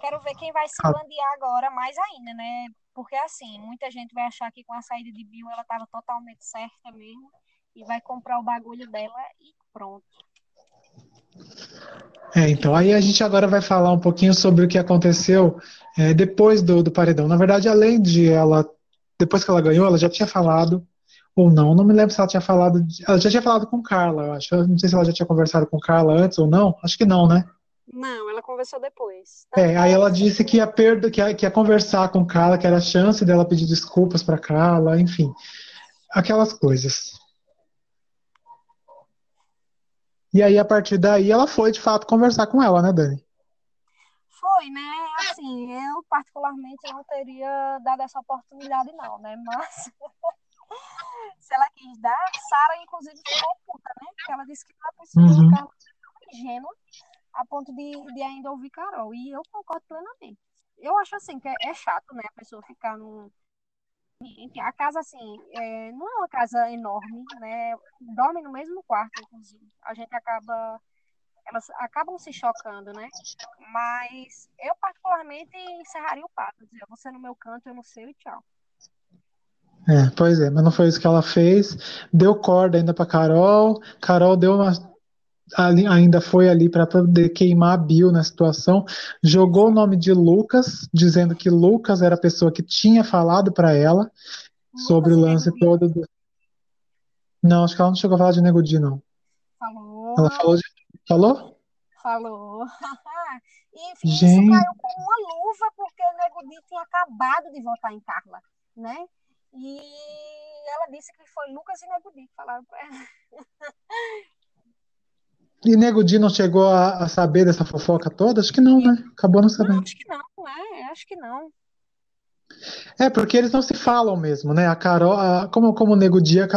Quero ver quem vai se ah. bandear agora mais ainda, né? Porque assim, muita gente vai achar que com a saída de Bill ela estava totalmente certa mesmo e vai comprar o bagulho dela e pronto. É, então aí a gente agora vai falar um pouquinho sobre o que aconteceu é, depois do, do paredão. Na verdade, além de ela, depois que ela ganhou, ela já tinha falado ou não. Não me lembro se ela tinha falado. Ela já tinha falado com Carla, eu acho. Eu não sei se ela já tinha conversado com Carla antes ou não. Acho que não, né? Não, ela conversou depois. É, aí ela disse que ia, perda, que, ia, que ia conversar com Carla, que era a chance dela pedir desculpas para Carla, enfim. Aquelas coisas. E aí, a partir daí, ela foi de fato conversar com ela, né, Dani? Foi, né? Assim, eu particularmente não teria dado essa oportunidade, não, né? Mas se ela quis dar, Sara, inclusive, ficou puta, né? Porque ela disse que não é possível uhum. Carol ingênua a ponto de, de ainda ouvir Carol. E eu concordo plenamente. Eu acho assim que é, é chato, né? A pessoa ficar num. A casa, assim, é, não é uma casa enorme, né? Dorme no mesmo quarto, inclusive. A gente acaba. Elas acabam se chocando, né? Mas eu, particularmente, encerraria o papo. Dizer, você no meu canto, eu no seu e tchau. É, pois é, mas não foi isso que ela fez. Deu corda ainda para Carol. Carol deu uma ainda foi ali para poder queimar a Bill na situação. Jogou o nome de Lucas, dizendo que Lucas era a pessoa que tinha falado para ela sobre o lance todo do... Não, acho que ela não chegou a falar de Negudi, não. Falou. Ela falou de... Falou? Falou. e enfim, Gente... isso caiu como uma luva, porque Negudi tinha acabado de votar em Carla, né? E ela disse que foi Lucas e Negudi que falaram para ela. E Negudi não chegou a, a, saber dessa fofoca toda? Acho que não, né? Acabou não sabendo. Não, acho que não, é, acho que não. É, porque eles não se falam mesmo, né? A Carol, a, como, como o Nego Dia,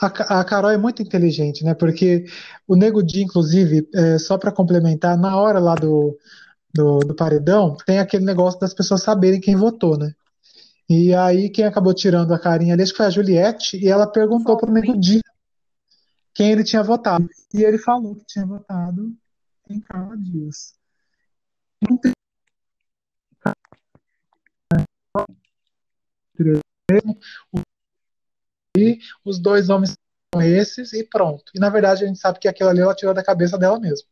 a, a, Carol é muito inteligente, né? Porque o Nego Dia, inclusive, é, só para complementar, na hora lá do, do, do, paredão, tem aquele negócio das pessoas saberem quem votou, né? E aí, quem acabou tirando a carinha ali, acho que foi a Juliette, e ela perguntou para o Nego Dia quem ele tinha votado. E ele falou que tinha votado em Carla Dias. Não tem. E os dois homens são esses e pronto. E na verdade a gente sabe que aquilo ali ela tirou da cabeça dela mesmo.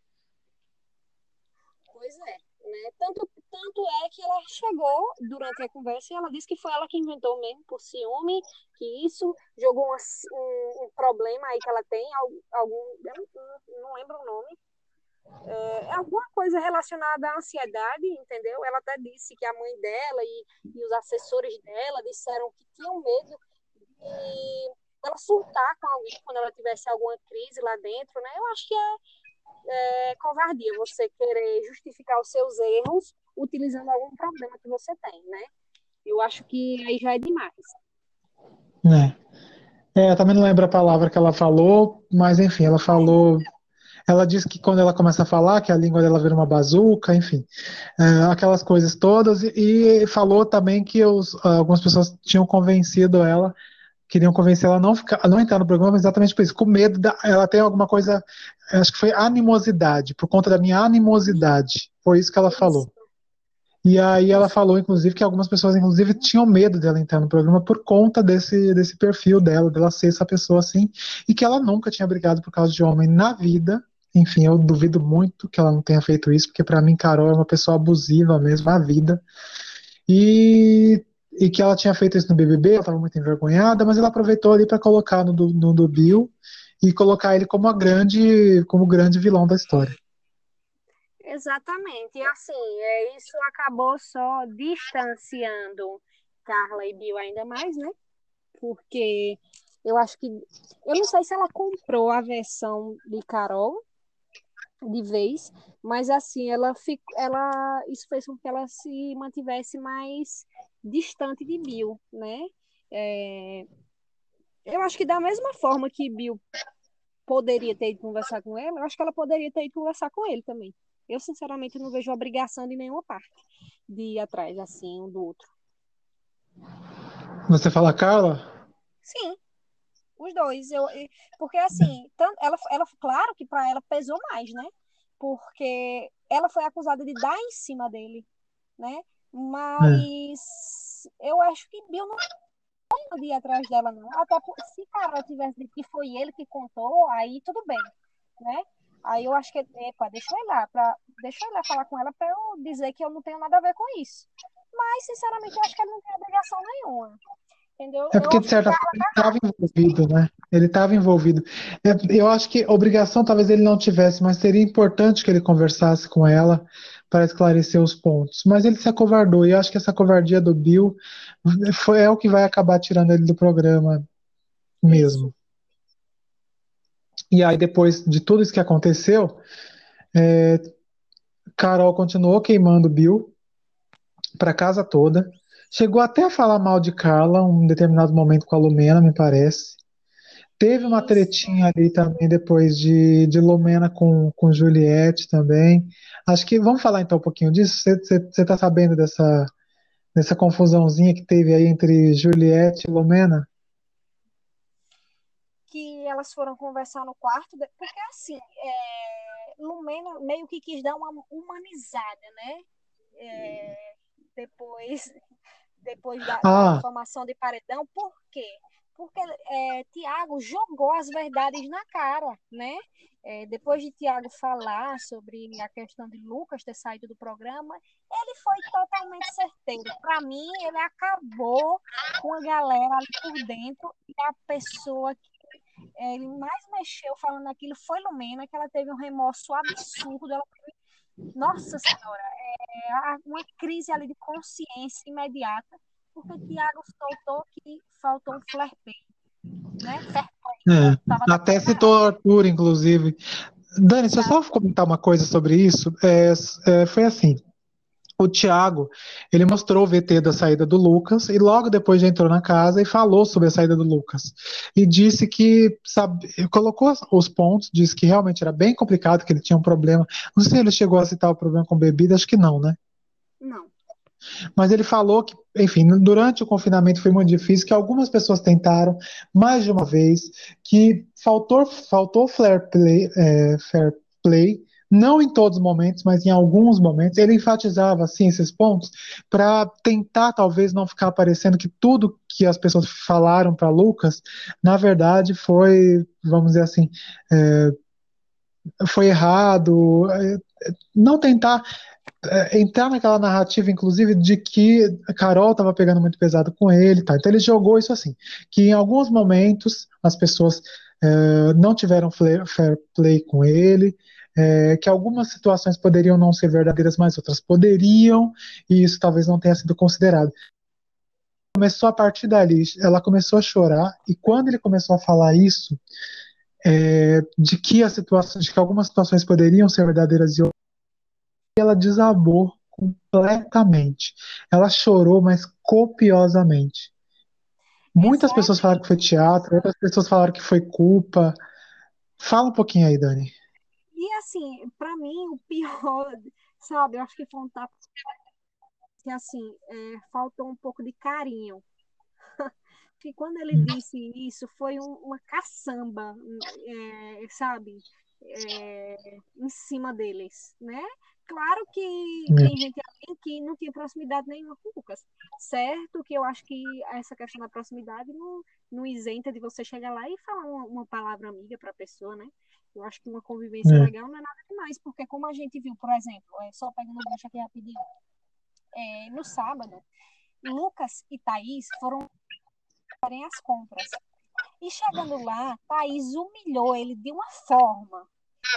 Pois é, né? Tanto, tanto é que ela chegou durante a conversa e ela disse que foi ela que inventou mesmo por ciúme, que isso jogou um, um, um problema aí que ela tem, algum, não, não lembro o nome, é, é, alguma coisa relacionada à ansiedade, entendeu? Ela até disse que a mãe dela e, e os assessores dela disseram que tinham medo de ela surtar com alguém quando ela tivesse alguma crise lá dentro, né? Eu acho que é, é covardia você querer justificar os seus erros utilizando algum problema que você tem, né? Eu acho que aí já é demais. É. é eu também não lembro a palavra que ela falou, mas enfim, ela falou ela diz que quando ela começa a falar, que a língua dela vira uma bazuca, enfim, é, aquelas coisas todas. E, e falou também que os, algumas pessoas tinham convencido ela, queriam convencer ela a não, ficar, não entrar no programa exatamente por isso, com medo da. Ela tem alguma coisa, acho que foi animosidade, por conta da minha animosidade. Foi isso que ela falou. E aí ela falou, inclusive, que algumas pessoas, inclusive, tinham medo dela entrar no programa por conta desse, desse perfil dela, dela ser essa pessoa assim, e que ela nunca tinha brigado por causa de homem na vida, enfim, eu duvido muito que ela não tenha feito isso, porque para mim Carol é uma pessoa abusiva mesmo na vida. E, e que ela tinha feito isso no BBB, ela estava muito envergonhada, mas ela aproveitou ali para colocar no, no do Bill e colocar ele como a grande, como grande vilão da história. Exatamente. E assim, é, isso acabou só distanciando Carla e Bill ainda mais, né? Porque eu acho que. Eu não sei se ela comprou a versão de Carol de vez, mas assim, ela ficou, ela isso fez com que ela se mantivesse mais distante de Bill, né? É, eu acho que da mesma forma que Bill poderia ter ido conversar com ela, eu acho que ela poderia ter ido conversar com ele também. Eu, sinceramente, não vejo obrigação de nenhuma parte de ir atrás, assim, um do outro. Você fala Carla? Sim. Os dois. Eu, porque, assim, ela, ela, claro que para ela pesou mais, né? Porque ela foi acusada de dar em cima dele, né? Mas é. eu acho que Bill não de ir atrás dela, não. Até por, se Carol tivesse dito que foi ele que contou, aí tudo bem, né? Aí eu acho que, epa, deixa eu ir lá, pra, deixa eu ir lá falar com ela para eu dizer que eu não tenho nada a ver com isso. Mas, sinceramente, eu acho que ele não tem obrigação nenhuma. Entendeu? É porque, de certa forma, ele estava envolvido, né? Ele estava envolvido. É, eu acho que obrigação talvez ele não tivesse, mas seria importante que ele conversasse com ela para esclarecer os pontos. Mas ele se acovardou, e eu acho que essa covardia do Bill foi, é o que vai acabar tirando ele do programa mesmo. E aí, depois de tudo isso que aconteceu, é, Carol continuou queimando Bill para casa toda. Chegou até a falar mal de Carla um determinado momento com a Lumena, me parece. Teve uma tretinha ali também depois de, de Lumena com, com Juliette também. Acho que vamos falar então um pouquinho disso. Você está sabendo dessa, dessa confusãozinha que teve aí entre Juliette e Lumena? Elas foram conversar no quarto, porque assim, é, Lumena meio que quis dar uma humanizada, né? É, depois depois da, ah. da formação de paredão. Por quê? Porque é, Tiago jogou as verdades na cara, né? É, depois de Tiago falar sobre a questão de Lucas ter saído do programa, ele foi totalmente certeiro. Para mim, ele acabou com a galera ali por dentro e a pessoa que ele mais mexeu falando aquilo foi Lumena, que ela teve um remorso absurdo. Ela teve, nossa Senhora, é, uma crise ali de consciência imediata, porque Tiago soltou que faltou um flare né? É, até citou Arthur, inclusive. Dani, se eu só comentar uma coisa sobre isso, é, é, foi assim. O Tiago, ele mostrou o VT da saída do Lucas e logo depois já entrou na casa e falou sobre a saída do Lucas. E disse que, sabe, colocou os pontos, disse que realmente era bem complicado, que ele tinha um problema. Não sei se ele chegou a citar o problema com bebida, acho que não, né? Não. Mas ele falou que, enfim, durante o confinamento foi muito difícil, que algumas pessoas tentaram mais de uma vez, que faltou, faltou fair play, é, fair play não em todos os momentos, mas em alguns momentos, ele enfatizava assim esses pontos para tentar talvez não ficar parecendo que tudo que as pessoas falaram para Lucas, na verdade, foi, vamos dizer assim, é, foi errado, é, não tentar é, entrar naquela narrativa, inclusive, de que Carol estava pegando muito pesado com ele, tá? Então ele jogou isso assim, que em alguns momentos as pessoas é, não tiveram fair play com ele, é, que algumas situações poderiam não ser verdadeiras, mas outras poderiam, e isso talvez não tenha sido considerado. Começou a partir dali, ela começou a chorar, e quando ele começou a falar isso, é, de que as situações, de que algumas situações poderiam ser verdadeiras e outras, ela desabou completamente. Ela chorou, mas copiosamente. Muitas pessoas falaram que foi teatro, outras pessoas falaram que foi culpa. Fala um pouquinho aí, Dani. E assim, para mim, o pior, sabe, eu acho que foi um tapa que assim, é, faltou um pouco de carinho. que quando ele hum. disse isso, foi um, uma caçamba, é, sabe, é, em cima deles, né? Claro que hum. tem gente que não tinha proximidade nenhuma com o Lucas. Certo que eu acho que essa questão da proximidade não, não isenta de você chegar lá e falar uma, uma palavra amiga para a pessoa, né? Eu acho que uma convivência é. legal não é nada demais, porque como a gente viu, por exemplo, é, só pegando o gancho aqui rapidinho, é, no sábado, Lucas e Thaís foram farem as compras. E chegando lá, Thaís humilhou ele de uma forma,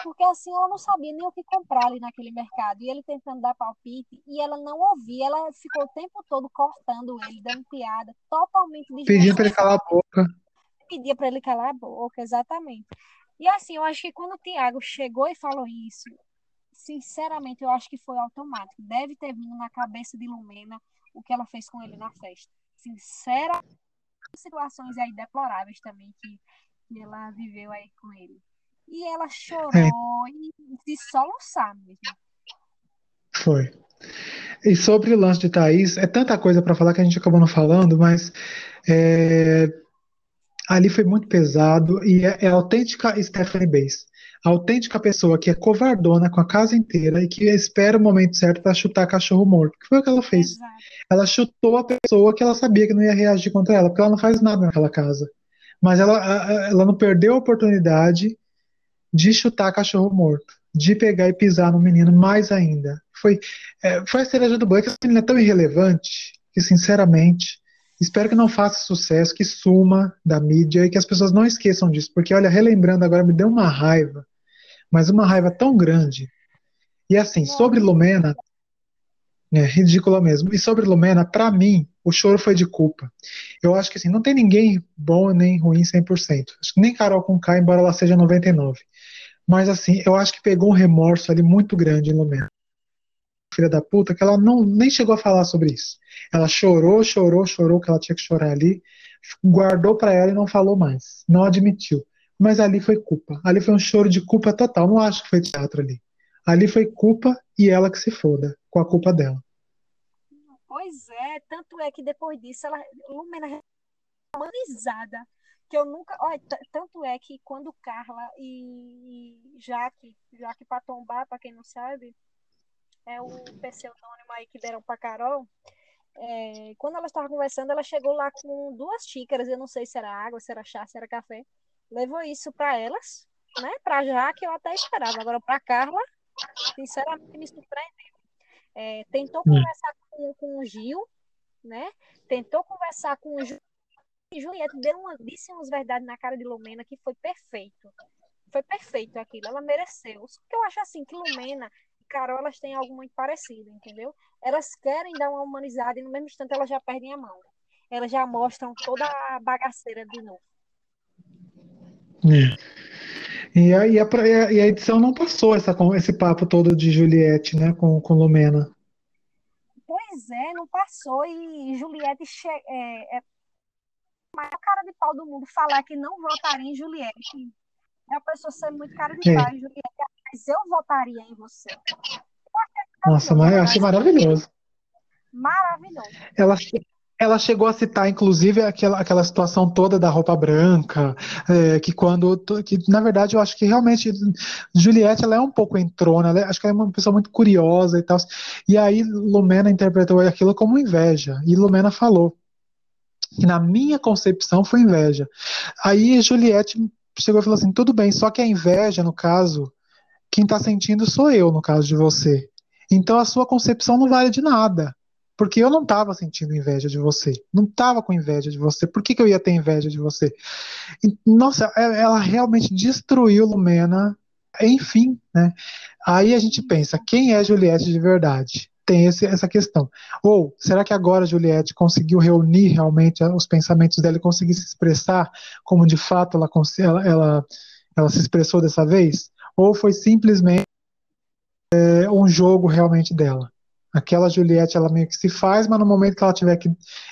porque assim ela não sabia nem o que comprar ali naquele mercado. E ele tentando dar palpite, e ela não ouvia, ela ficou o tempo todo cortando ele, dando piada, totalmente Pedia para ele calar a boca. Pedia para ele calar a boca, exatamente. E assim, eu acho que quando o Tiago chegou e falou isso, sinceramente, eu acho que foi automático. Deve ter vindo na cabeça de Lumena o que ela fez com ele na festa. Sinceramente, situações aí deploráveis também que, que ela viveu aí com ele. E ela chorou é. e de soluçar mesmo. Foi. E sobre o lance de Thaís, é tanta coisa para falar que a gente acabou não falando, mas é, ali foi muito pesado e é, é a autêntica Stephanie Bays. A autêntica pessoa que é covardona com a casa inteira e que espera o momento certo para chutar cachorro morto. Que foi o que ela fez. Exato. Ela chutou a pessoa que ela sabia que não ia reagir contra ela, porque ela não faz nada naquela casa. Mas ela, ela não perdeu a oportunidade de chutar cachorro morto, de pegar e pisar no menino mais ainda. Foi, é, foi a cereja do bolo, que essa menina é tão irrelevante que, sinceramente, Espero que não faça sucesso, que suma da mídia e que as pessoas não esqueçam disso, porque olha, relembrando agora me deu uma raiva, mas uma raiva tão grande. E assim, sobre Lumena, é ridícula mesmo. E sobre Lumena, para mim, o choro foi de culpa. Eu acho que assim, não tem ninguém bom nem ruim 100%. Acho que nem Carol com K, embora ela seja 99. Mas assim, eu acho que pegou um remorso ali muito grande em Lumena filha da puta que ela não nem chegou a falar sobre isso. Ela chorou, chorou, chorou que ela tinha que chorar ali, guardou para ela e não falou mais, não admitiu. Mas ali foi culpa. Ali foi um choro de culpa total. Não acho que foi teatro ali. Ali foi culpa e ela que se foda com a culpa dela. Pois é, tanto é que depois disso ela Lumena humanizada que eu nunca, olha, tanto é que quando Carla e Jaque, Jaque para tombar, para quem não sabe, é o pseudônimo aí que deram para Carol. É, quando ela estava conversando, ela chegou lá com duas xícaras, eu não sei se era água, se era chá, se era café. Levou isso para elas, né? Para já que eu até esperava. Agora para Carla, sinceramente me surpreendeu. É, tentou hum. conversar com, com o Gil, né? Tentou conversar com o. E Juliette deu uma, disse umas verdades na cara de Lumena que foi perfeito. Foi perfeito aquilo, ela mereceu. Só que eu acho assim que Lumena Carol, elas têm algo muito parecido, entendeu? Elas querem dar uma humanizada e no mesmo instante elas já perdem a mão. Elas já mostram toda a bagaceira de novo. É. E, a, e, a, e a edição não passou essa, esse papo todo de Juliette, né, com, com Lumena. Zé não passou e Juliette che... é, é a cara de pau do mundo falar que não votaria em Juliette. É a pessoa ser muito cara de pau, Juliette, mas eu votaria em você. Nossa, mas eu achei maravilhoso. Maravilhoso. Ela, ela chegou a citar, inclusive, aquela, aquela situação toda da roupa branca, é, que quando. Que, na verdade, eu acho que realmente Juliette ela é um pouco entrona, ela é, acho que ela é uma pessoa muito curiosa e tal. E aí Lumena interpretou aquilo como inveja. E Lumena falou que, na minha concepção, foi inveja. Aí Juliette chegou e falou assim: tudo bem, só que a inveja, no caso, quem está sentindo sou eu, no caso de você. Então a sua concepção não vale de nada. Porque eu não estava sentindo inveja de você. Não estava com inveja de você. Por que, que eu ia ter inveja de você? E, nossa, ela realmente destruiu Lumena. Enfim, né? Aí a gente pensa, quem é Juliette de verdade? Tem esse, essa questão. Ou será que agora Juliette conseguiu reunir realmente os pensamentos dela e conseguir se expressar como de fato ela, ela, ela, ela se expressou dessa vez? Ou foi simplesmente é, um jogo realmente dela? Aquela Juliette, ela meio que se faz, mas no momento que ela tiver que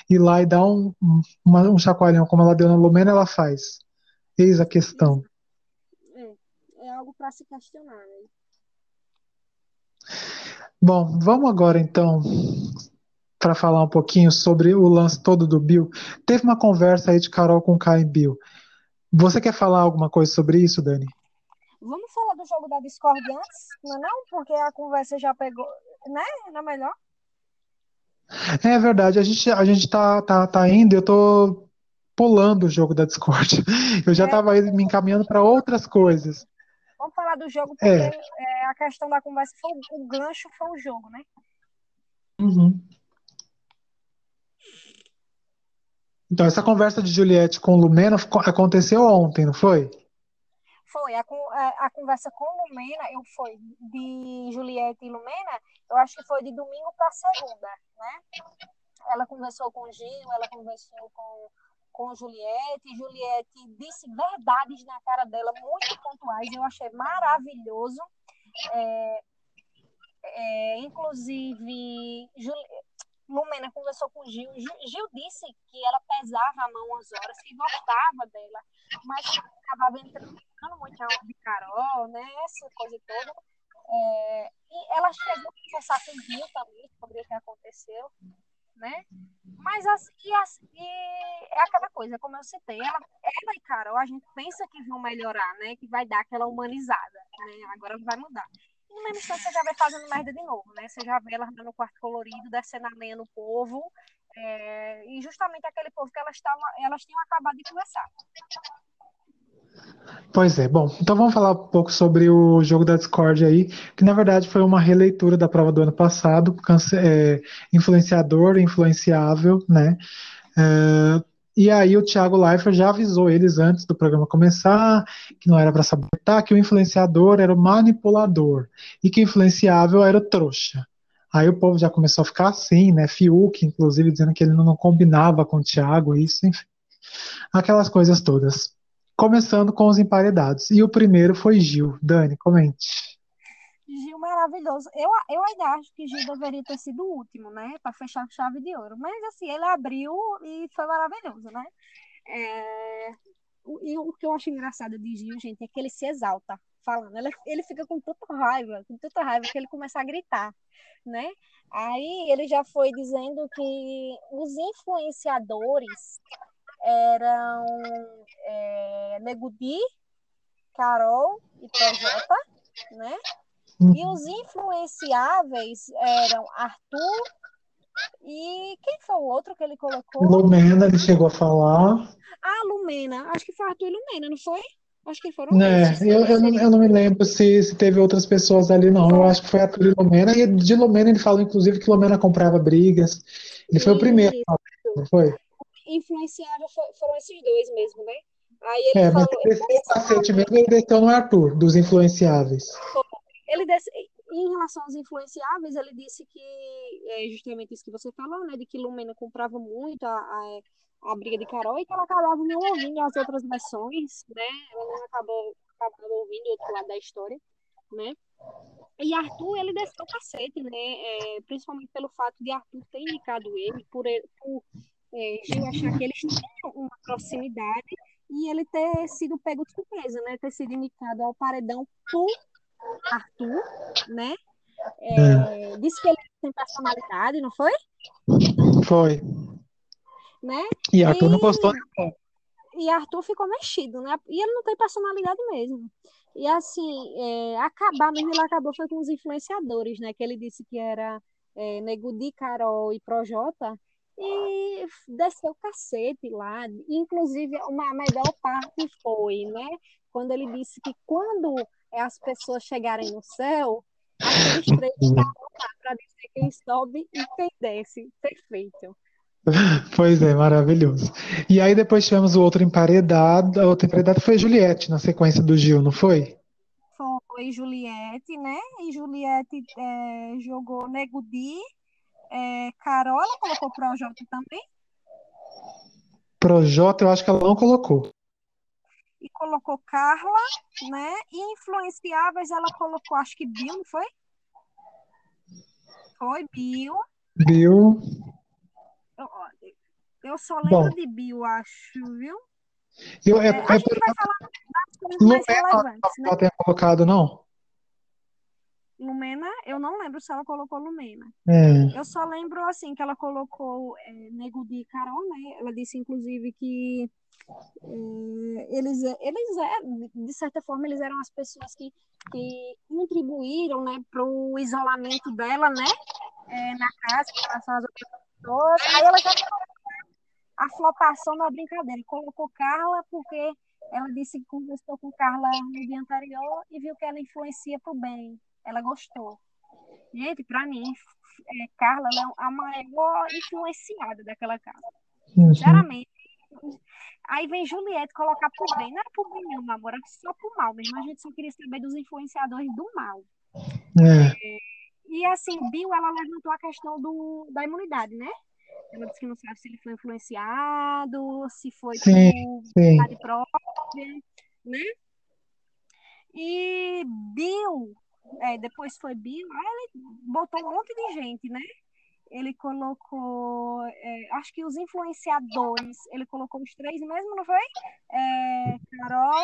ir lá e dar um, uma, um chacoalhão, como ela deu na Lumena, ela faz. Eis a questão. É, é algo para se questionar, né? Bom, vamos agora então para falar um pouquinho sobre o lance todo do Bill. Teve uma conversa aí de Carol com Caio Bill. Você quer falar alguma coisa sobre isso, Dani? Vamos falar do jogo da Discord antes, não é não? Porque a conversa já pegou, né? Não é melhor? É verdade, a gente, a gente tá, tá, tá indo, eu tô pulando o jogo da Discord. Eu já estava é. me encaminhando para outras coisas. Vamos falar do jogo, porque é. É, a questão da conversa foi o, o gancho foi o jogo, né? Uhum. Então, essa conversa de Juliette com Lumena aconteceu ontem, não foi? Foi, a, a, conversa com Lumena, eu foi de Juliette e Lumena, eu acho que foi de domingo para segunda, né? Ela conversou com Gil, ela conversou com, com Juliette, Juliette disse verdades na cara dela, muito pontuais, eu achei maravilhoso. É, é, inclusive, Lumena conversou com Gil. Gil. Disse que ela pesava a mão umas horas, que gostava dela, mas acabava entrando muito na de Carol, né? Essa coisa toda. É, e ela chegou a conversar com Gil também sobre o que aconteceu, né? Mas assim, e é aquela coisa, como eu citei, ela, ela e Carol, a gente pensa que vão melhorar, né? Que vai dar aquela humanizada, né? Agora vai mudar. E no mesmo instante você já vai fazendo merda de novo, né? Você já vê ela no quarto colorido, descendo a lenha no povo, é, e justamente aquele povo que elas, tavam, elas tinham acabado de conversar. Pois é, bom, então vamos falar um pouco sobre o jogo da Discord aí, que na verdade foi uma releitura da prova do ano passado, é, influenciador, influenciável, né? É, e aí o Thiago Leifert já avisou eles antes do programa começar que não era para sabotar, que o influenciador era o manipulador e que o influenciável era o trouxa. Aí o povo já começou a ficar assim, né? Fiuk, inclusive, dizendo que ele não combinava com o Thiago, isso, enfim. Aquelas coisas todas. Começando com os emparedados. E o primeiro foi Gil. Dani, comente. Gil maravilhoso. Eu, eu ainda acho que Gil deveria ter sido o último, né? Para fechar chave de ouro. Mas assim, ele abriu e foi maravilhoso, né? É... E o que eu acho engraçado de Gil, gente, é que ele se exalta falando. Ele, ele fica com tanta raiva, com tanta raiva que ele começa a gritar, né? Aí ele já foi dizendo que os influenciadores eram é, Negudi, Carol e Projota, né? E os influenciáveis eram Arthur e quem foi o outro que ele colocou? Lumena, ele chegou a falar. Ah, Lumena. Acho que foi Arthur e Lumena, não foi? Acho que foram é, esses. Eu, eu, não, eu não me lembro se, se teve outras pessoas ali, não. Eu acho que foi Arthur e Lumena. E de Lumena ele falou, inclusive, que Lumena comprava brigas. Ele foi o primeiro, não foi? Influenciável foram esses dois mesmo, né? Aí ele é, falou. Mas esse cacete mesmo ele desceu no Arthur, dos influenciáveis. Ele desse, em relação aos influenciáveis, ele disse que é justamente isso que você falou, né? De que Lumena comprava muito a, a, a briga de Carol e que ela acabava não ouvindo as outras versões, né? Ela não acabou, acabou ouvindo o outro lado da história, né? E Arthur, ele desceu o cacete, né? É, principalmente pelo fato de Arthur ter indicado ele, por, ele, por é, Gil achar que eles tinham uma proximidade e ele ter sido pego de surpresa, né? Ter sido indicado ao paredão por Arthur, né? É, disse que ele tem personalidade, não foi? Foi. Né? E Arthur e... não gostou. E Arthur ficou mexido, né? E ele não tem personalidade mesmo. E assim, é, acabar mesmo, ele acabou foi com os influenciadores, né? Que ele disse que era é, Nego Di, Carol e Projota. E desceu o cacete lá. Inclusive, uma melhor parte foi, né? Quando ele disse que quando as pessoas chegarem no céu, aqueles três estarão lá para dizer quem sobe e quem desce. Perfeito. Pois é, maravilhoso. E aí depois tivemos o outro emparedado. A outra emparedada foi Juliette, na sequência do Gil, não foi? Foi Juliette, né? E Juliette é, jogou Nego Di. É, Carol, ela colocou Projota também? Projota, eu acho que ela não colocou. E colocou Carla, né? E influenciáveis, ela colocou, acho que Bill, não foi? Foi Bill. Bill. Eu só lembro Bom, de Bill, acho, viu? Eu, é, é, a gente vai falar das coisas mais relevantes, né? Ela tem colocado, não? Lumena, eu não lembro se ela colocou Lumena. É. Eu só lembro, assim, que ela colocou é, Nego de Carol, né? Ela disse, inclusive, que é, eles, eles é, de certa forma, eles eram as pessoas que, que contribuíram, né, para o isolamento dela, né? É, na casa, com relação às outras pessoas. Aí ela já a flopação na brincadeira. Colocou Carla porque ela disse que conversou com Carla no dia anterior e viu que ela influencia para o bem. Ela gostou. Gente, para mim, é, Carla é a maior influenciada daquela casa. Uhum. Sinceramente. Aí vem Juliette colocar por bem. Não é por bem, não, amor, é só por mal mesmo. A gente só queria saber dos influenciadores do mal. É. É, e assim, Bill, ela levantou a questão do, da imunidade, né? Ela disse que não sabe se ele foi influenciado, se foi sim, por vontade própria, né? E Bill, é, depois foi Bill, aí ele botou um monte de gente, né? Ele colocou, é, acho que os influenciadores, ele colocou os três mesmo, não foi? É, Carol,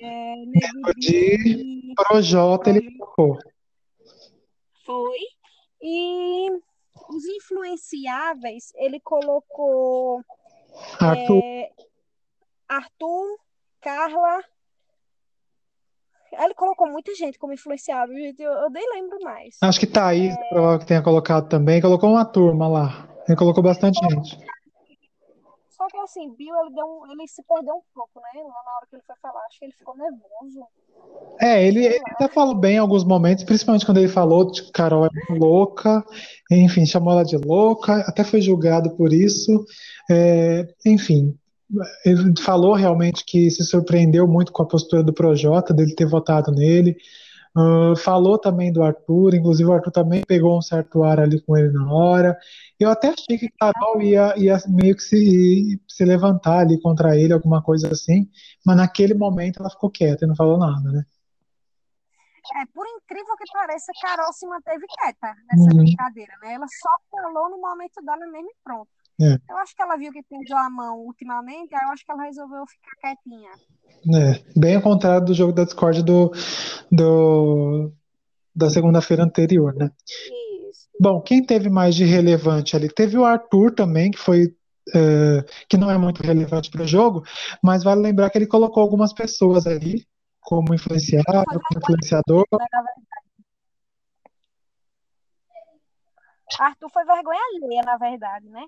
é, Nego Projota, ele colocou. Foi. E os influenciáveis, ele colocou Arthur, é, Arthur Carla. Ele colocou muita gente como influenciável, gente. Eu, eu nem lembro mais. Acho que Thaís, é... provável que tenha colocado também. Colocou uma turma lá. Ele colocou bastante gente. Só que assim, Bill, ele, deu um, ele se perdeu um pouco, né? Na hora que ele foi falar, acho que ele ficou nervoso. É, ele, ele até falou bem em alguns momentos, principalmente quando ele falou que Carol é louca, enfim, chamou ela de louca, até foi julgado por isso. É, enfim, ele falou realmente que se surpreendeu muito com a postura do Projota, dele ter votado nele. Uh, falou também do Arthur, inclusive o Arthur também pegou um certo ar ali com ele na hora. Eu até achei que Carol ia, ia meio que se, se levantar ali contra ele, alguma coisa assim, mas naquele momento ela ficou quieta e não falou nada, né? É, por incrível que pareça, Carol se manteve quieta nessa uhum. brincadeira, né? Ela só falou no momento dela mesmo e pronto. É. Eu acho que ela viu que perdeu a mão ultimamente, aí eu acho que ela resolveu ficar quietinha. É, bem ao contrário do jogo da Discord do, do da segunda-feira anterior, né? Isso. Bom, quem teve mais de relevante ali? Teve o Arthur também, que foi é, que não é muito relevante para o jogo, mas vale lembrar que ele colocou algumas pessoas ali como influenciado, como influenciador. Arthur foi vergonha alheia, na verdade, né?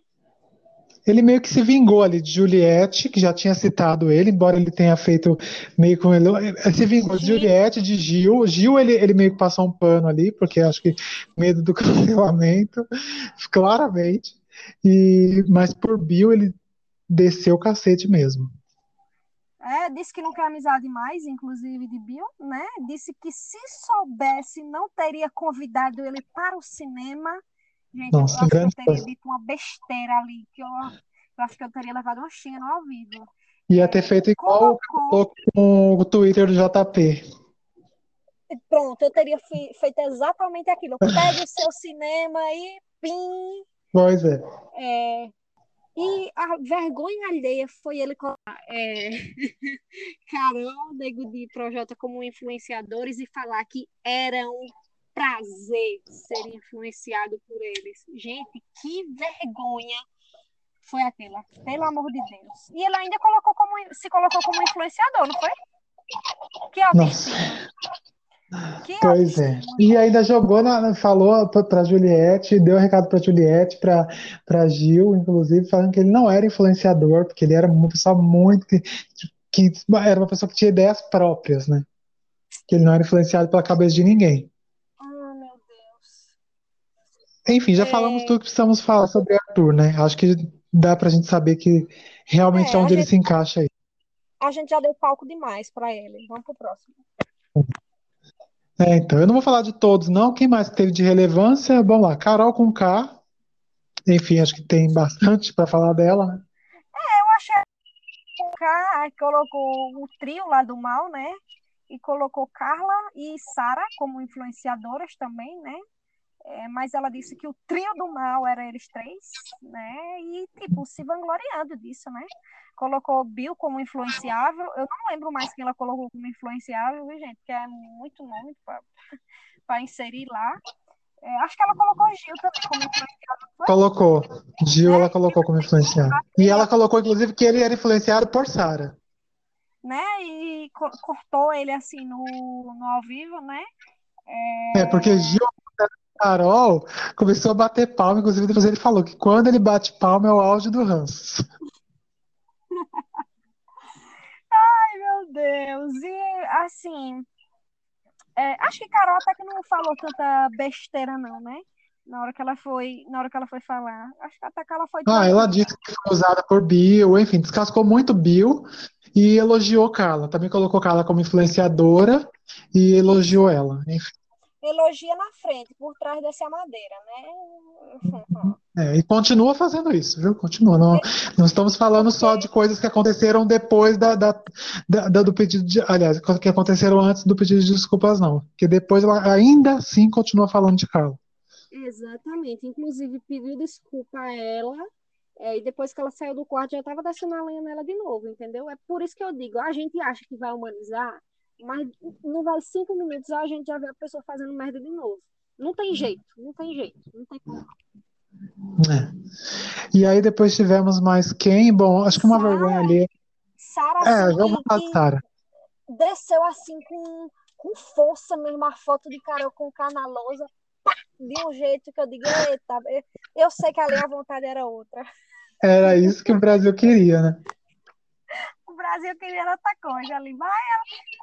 Ele meio que se vingou ali de Juliette, que já tinha citado ele, embora ele tenha feito meio com ele. Se vingou de Juliette, de Gil. Gil, ele, ele meio que passou um pano ali, porque acho que medo do cancelamento, claramente. E, mas por Bill, ele desceu o cacete mesmo. É, disse que não quer amizade mais, inclusive de Bill, né? Disse que se soubesse, não teria convidado ele para o cinema Gente, Nossa, eu acho que eu teria coisa. dito uma besteira ali, que eu, eu acho que eu teria levado um xinga no ouvido. Ia ter feito igual Colocou... com o Twitter do JP. Pronto, eu teria feito exatamente aquilo. Pegue o seu cinema e pim. Pois é. é. E a vergonha alheia foi ele colocar é, Carol, Nego de Projota como influenciadores e falar que era um prazer ser influenciado por eles. Gente, que vergonha foi aquela, pelo amor de Deus. E ele ainda colocou como, se colocou como influenciador, não foi? Que Nossa. Que pois é. E ainda jogou, na, falou para Juliette, deu um recado para Juliette, para Gil, inclusive, falando que ele não era influenciador, porque ele era uma pessoa muito. Que, que era uma pessoa que tinha ideias próprias, né? Que ele não era influenciado pela cabeça de ninguém. Enfim, já é... falamos tudo que precisamos falar sobre Arthur, né? Acho que dá pra gente saber que realmente é, onde ele se encaixa aí. A gente já deu palco demais para ele. Vamos pro próximo. É, então, eu não vou falar de todos, não. Quem mais teve de relevância? Vamos lá, Carol com K. Enfim, acho que tem bastante para falar dela. Né? É, eu achei que K colocou o trio lá do mal, né? E colocou Carla e Sara como influenciadoras também, né? É, mas ela disse que o trio do mal era eles três, né? E, tipo, se vangloriando disso, né? Colocou Bill como influenciável. Eu não lembro mais quem ela colocou como influenciável, viu, gente? Que é muito nome para inserir lá. É, acho que ela colocou Gil também como influenciável. Colocou. Gil, é, ela colocou como influenciável. E ela colocou, inclusive, que ele era influenciado por Sara. Né? E co cortou ele assim no, no ao vivo, né? É, é porque Gil Carol começou a bater palma, inclusive depois ele falou que quando ele bate palma é o auge do ranço. Ai, meu Deus. E assim, é, acho que Carol até que não falou tanta besteira, não, né? Na hora que ela foi, na hora que ela foi falar. Acho que até que ela foi. Ah, ela disse que foi usada por Bill, enfim, descascou muito Bill e elogiou Carla. Também colocou Carla como influenciadora e elogiou ela. Enfim elogia na frente, por trás dessa madeira, né? É, e continua fazendo isso, viu? Continua. Não, não estamos falando só de coisas que aconteceram depois da, da, da, do pedido de. Aliás, que aconteceram antes do pedido de desculpas, não. Que depois ela ainda assim continua falando de Carla. Exatamente. Inclusive pediu desculpa a ela. É, e depois que ela saiu do quarto, já estava descendo a lenha nela de novo, entendeu? É por isso que eu digo, a gente acha que vai humanizar, mas não vai cinco minutos, a gente já vê a pessoa fazendo merda de novo. Não tem jeito, não tem jeito, não tem como. É. E aí depois tivemos mais quem? Bom, acho que uma Sarah, vergonha ali. Sara é, vamos de Sara. Desceu assim com, com força mesmo a foto de Carol com o na lousa, de um jeito que eu digo, eita, eu sei que ali a vontade era outra. Era isso que o Brasil queria, né? Brasil queria outra coisa ali. Mas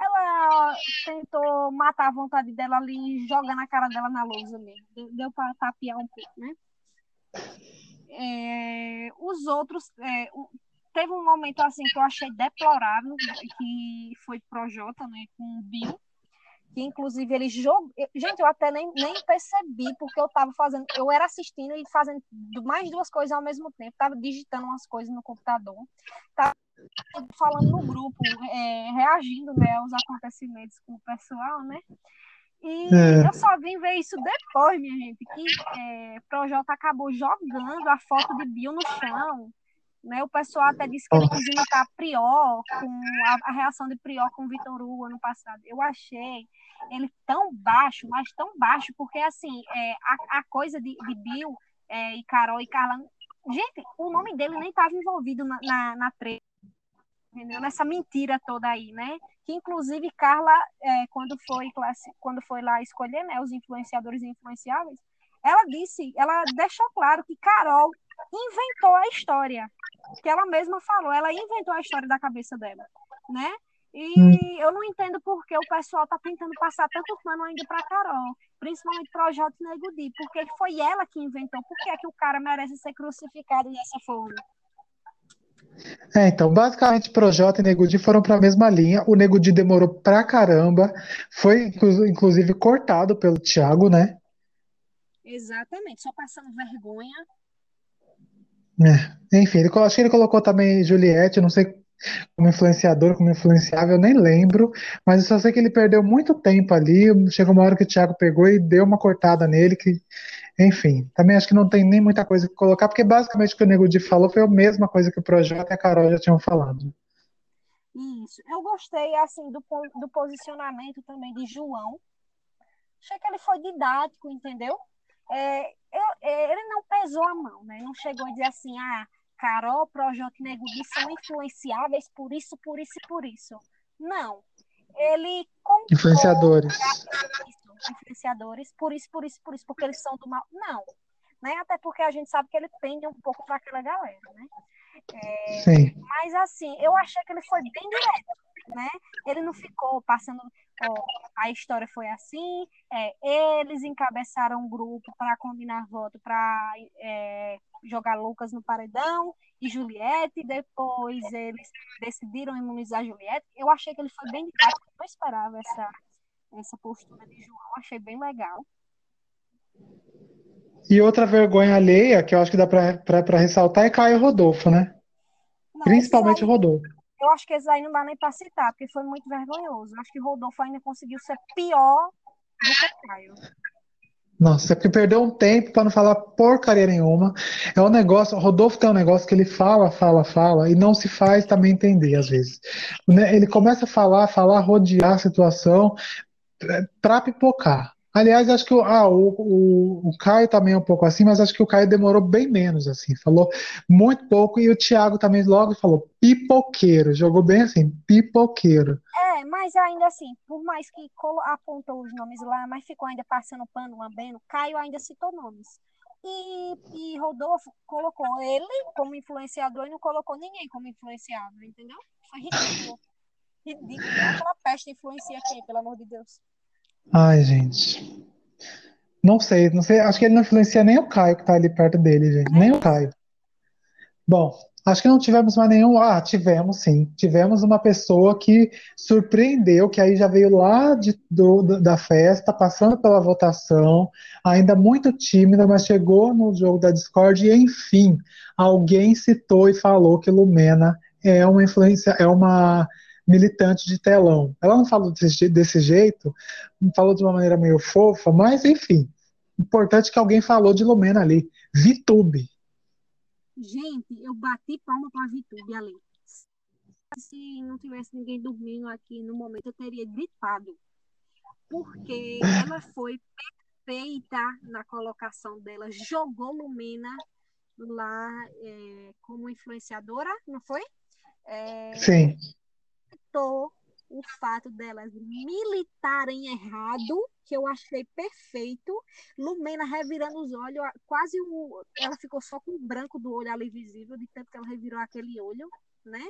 ela, ela, tentou matar a vontade dela ali, jogando a cara dela na lousa mesmo. Deu, deu para tapear um pouco, né? É, os outros. É, teve um momento assim que eu achei deplorável, que foi Projota, né? Com o Bill que inclusive ele jogou. Gente, eu até nem, nem percebi, porque eu tava fazendo, eu era assistindo e fazendo mais duas coisas ao mesmo tempo, tava digitando umas coisas no computador, tava falando no grupo, é, reagindo né, aos acontecimentos com o pessoal, né? E é. eu só vim ver isso depois, minha gente, que é, Projota acabou jogando a foto de Bill no chão. Né? O pessoal até disse que ele quis imitar Prior, com a, a reação de Prior com o Vitor Hugo ano passado. Eu achei ele tão baixo, mas tão baixo, porque assim, é, a, a coisa de, de Bill é, e Carol e Carla. Gente, o nome dele nem estava envolvido na, na, na treta, entendeu? Nessa mentira toda aí, né? Que inclusive Carla, é, quando, foi classe, quando foi lá escolher né, os influenciadores influenciáveis, ela disse, ela deixou claro que Carol inventou a história. Que ela mesma falou, ela inventou a história da cabeça dela, né? E hum. eu não entendo por que o pessoal está tentando passar tanto pano ainda para Carol, principalmente para o J. Nego Di, porque foi ela que inventou. Por que, é que o cara merece ser crucificado dessa forma? É, então, basicamente, Projota e Negudi foram para a mesma linha. O Negudi demorou pra caramba, foi inclusive cortado pelo Thiago, né? Exatamente, só passando vergonha. É, enfim, ele, acho que ele colocou também Juliette, não sei como influenciador, como influenciável, eu nem lembro, mas eu só sei que ele perdeu muito tempo ali. Chegou uma hora que o Thiago pegou e deu uma cortada nele, que, enfim, também acho que não tem nem muita coisa que colocar, porque basicamente o que o Nego Di falou foi a mesma coisa que o Projota e a Carol já tinham falado. Isso. Eu gostei, assim, do, do posicionamento também de João. Achei que ele foi didático, entendeu? É, eu, é, ele não pesou a mão, né? Não chegou a dizer assim, ah, Carol, Projota e Nego Di são influenciáveis por isso, por isso e por isso. Não. Ele Influenciadores. Influenciadores, por isso, por isso, por isso, porque eles são do mal. Não. Né? Até porque a gente sabe que ele pende um pouco para aquela galera, né? É, Sim. Mas assim, eu achei que ele foi bem direto, né? Ele não ficou passando. Ó, a história foi assim, é, eles encabeçaram um grupo para combinar voto para é, jogar Lucas no paredão e Juliette, depois eles decidiram imunizar Juliette. Eu achei que ele foi bem direto, eu não esperava essa, essa postura de João, achei bem legal. E outra vergonha alheia, que eu acho que dá para ressaltar, é Caio Rodolfo, né? Não, Principalmente o Rodolfo. Eu acho que esse aí não dá nem para citar, porque foi muito vergonhoso. Eu acho que o Rodolfo ainda conseguiu ser pior do que Caio. Nossa, é porque perdeu um tempo para não falar porcaria nenhuma. É um negócio, o Rodolfo tem um negócio que ele fala, fala, fala, e não se faz também entender às vezes. Né, ele começa a falar, falar, rodear a situação para pipocar. Aliás, acho que ah, o, o, o, Caio também é um pouco assim, mas acho que o Caio demorou bem menos, assim, falou muito pouco, e o Thiago também logo falou pipoqueiro, jogou bem assim, pipoqueiro. É, mas ainda assim, por mais que apontou os nomes lá, mas ficou ainda passando pano, lambendo, Caio ainda citou nomes. E, e Rodolfo colocou ele como influenciador e não colocou ninguém como influenciado, entendeu? Foi ridículo. Ridículo. Aquela peste influencia quem, pelo amor de Deus? Ai, gente. Não sei, não sei. Acho que ele não influencia nem o Caio que tá ali perto dele, gente. Nem o Caio. Bom, acho que não tivemos mais nenhum. Ah, tivemos sim. Tivemos uma pessoa que surpreendeu, que aí já veio lá de, do, da festa, passando pela votação, ainda muito tímida, mas chegou no jogo da Discord e, enfim, alguém citou e falou que Lumena é uma influência, é uma militante de telão. Ela não falou desse, desse jeito, não falou de uma maneira meio fofa, mas enfim. Importante que alguém falou de Lumena ali. Vitube. Gente, eu bati palma para Vitube ali. Se não tivesse ninguém dormindo aqui no momento, eu teria gritado. Porque ela foi perfeita na colocação dela. Jogou Lumena lá é, como influenciadora, não foi? É, Sim aceitou o fato delas militarem errado, que eu achei perfeito. Lumena revirando os olhos, quase o, ela ficou só com o branco do olho ali visível, de tanto que ela revirou aquele olho, né?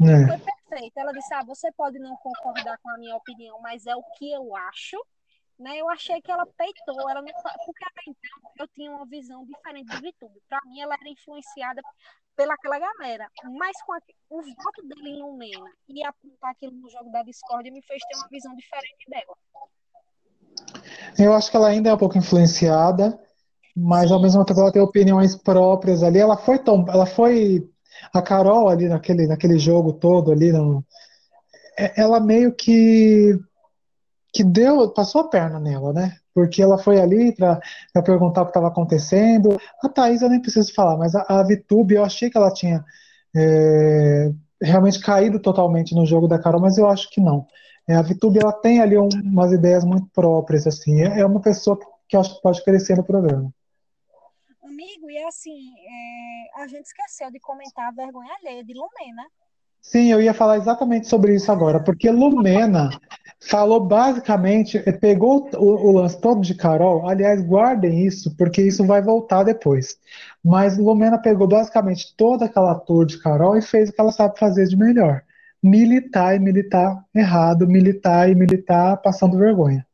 É. Foi perfeito. Ela disse: Ah, você pode não concordar com a minha opinião, mas é o que eu acho. Né? Eu achei que ela peitou, ela não, porque até então eu tinha uma visão diferente do YouTube. Para mim, ela era influenciada pelaquela galera. Mas com a, o voto dele em Lumena e apontar aquilo no jogo da Discord me fez ter uma visão diferente dela. Eu acho que ela ainda é um pouco influenciada, mas Sim. ao mesmo tempo ela tem opiniões próprias ali. Ela foi tão, ela foi a Carol ali naquele, naquele jogo todo ali, não, é, ela meio que que deu, passou a perna nela, né? Porque ela foi ali para perguntar o que estava acontecendo. A Thaís eu nem preciso falar, mas a, a Vitube eu achei que ela tinha é, realmente caído totalmente no jogo da Carol, mas eu acho que não. É, a Vitube ela tem ali um, umas ideias muito próprias, assim. É, é, uma pessoa que eu acho que pode crescer no programa. Amigo, e assim, é, a gente esqueceu de comentar a vergonha alheia de Lumena. Sim, eu ia falar exatamente sobre isso agora, porque Lumena falou basicamente, pegou o, o, lance todo de Carol, aliás, guardem isso, porque isso vai voltar depois. Mas Lumena pegou basicamente toda aquela tour de Carol e fez o que ela sabe fazer de melhor. Militar e militar errado, militar e militar passando vergonha.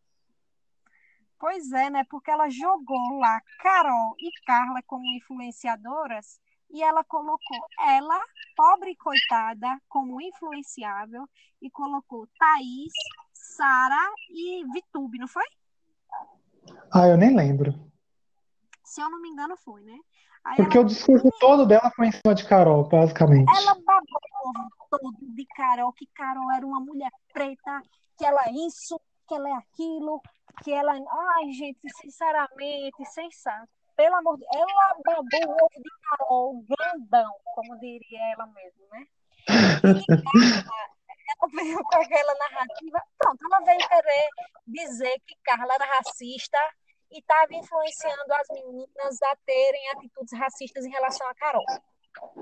Pois é, né? Porque ela jogou lá Carol e Carla como influenciadoras e ela colocou ela, pobre coitada, como influenciável e colocou Thaís, Sara e Vitube, não foi? Ah, eu nem lembro. Se eu não me engano, foi, né? Aí Porque ela... o discurso todo dela foi em cima de Carol, basicamente. Ela babou todo de Carol, que Carol era uma mulher preta, que ela é isso, que ela é aquilo, que ela. Ai, gente, sinceramente, sem saco. Pelo amor de Deus, ela babou o ovo de Carol grandão, como diria ela mesma, né? E ela veio com aquela narrativa. Pronto, ela veio querer dizer que Carla era racista e estava influenciando as meninas a terem atitudes racistas em relação a Carol.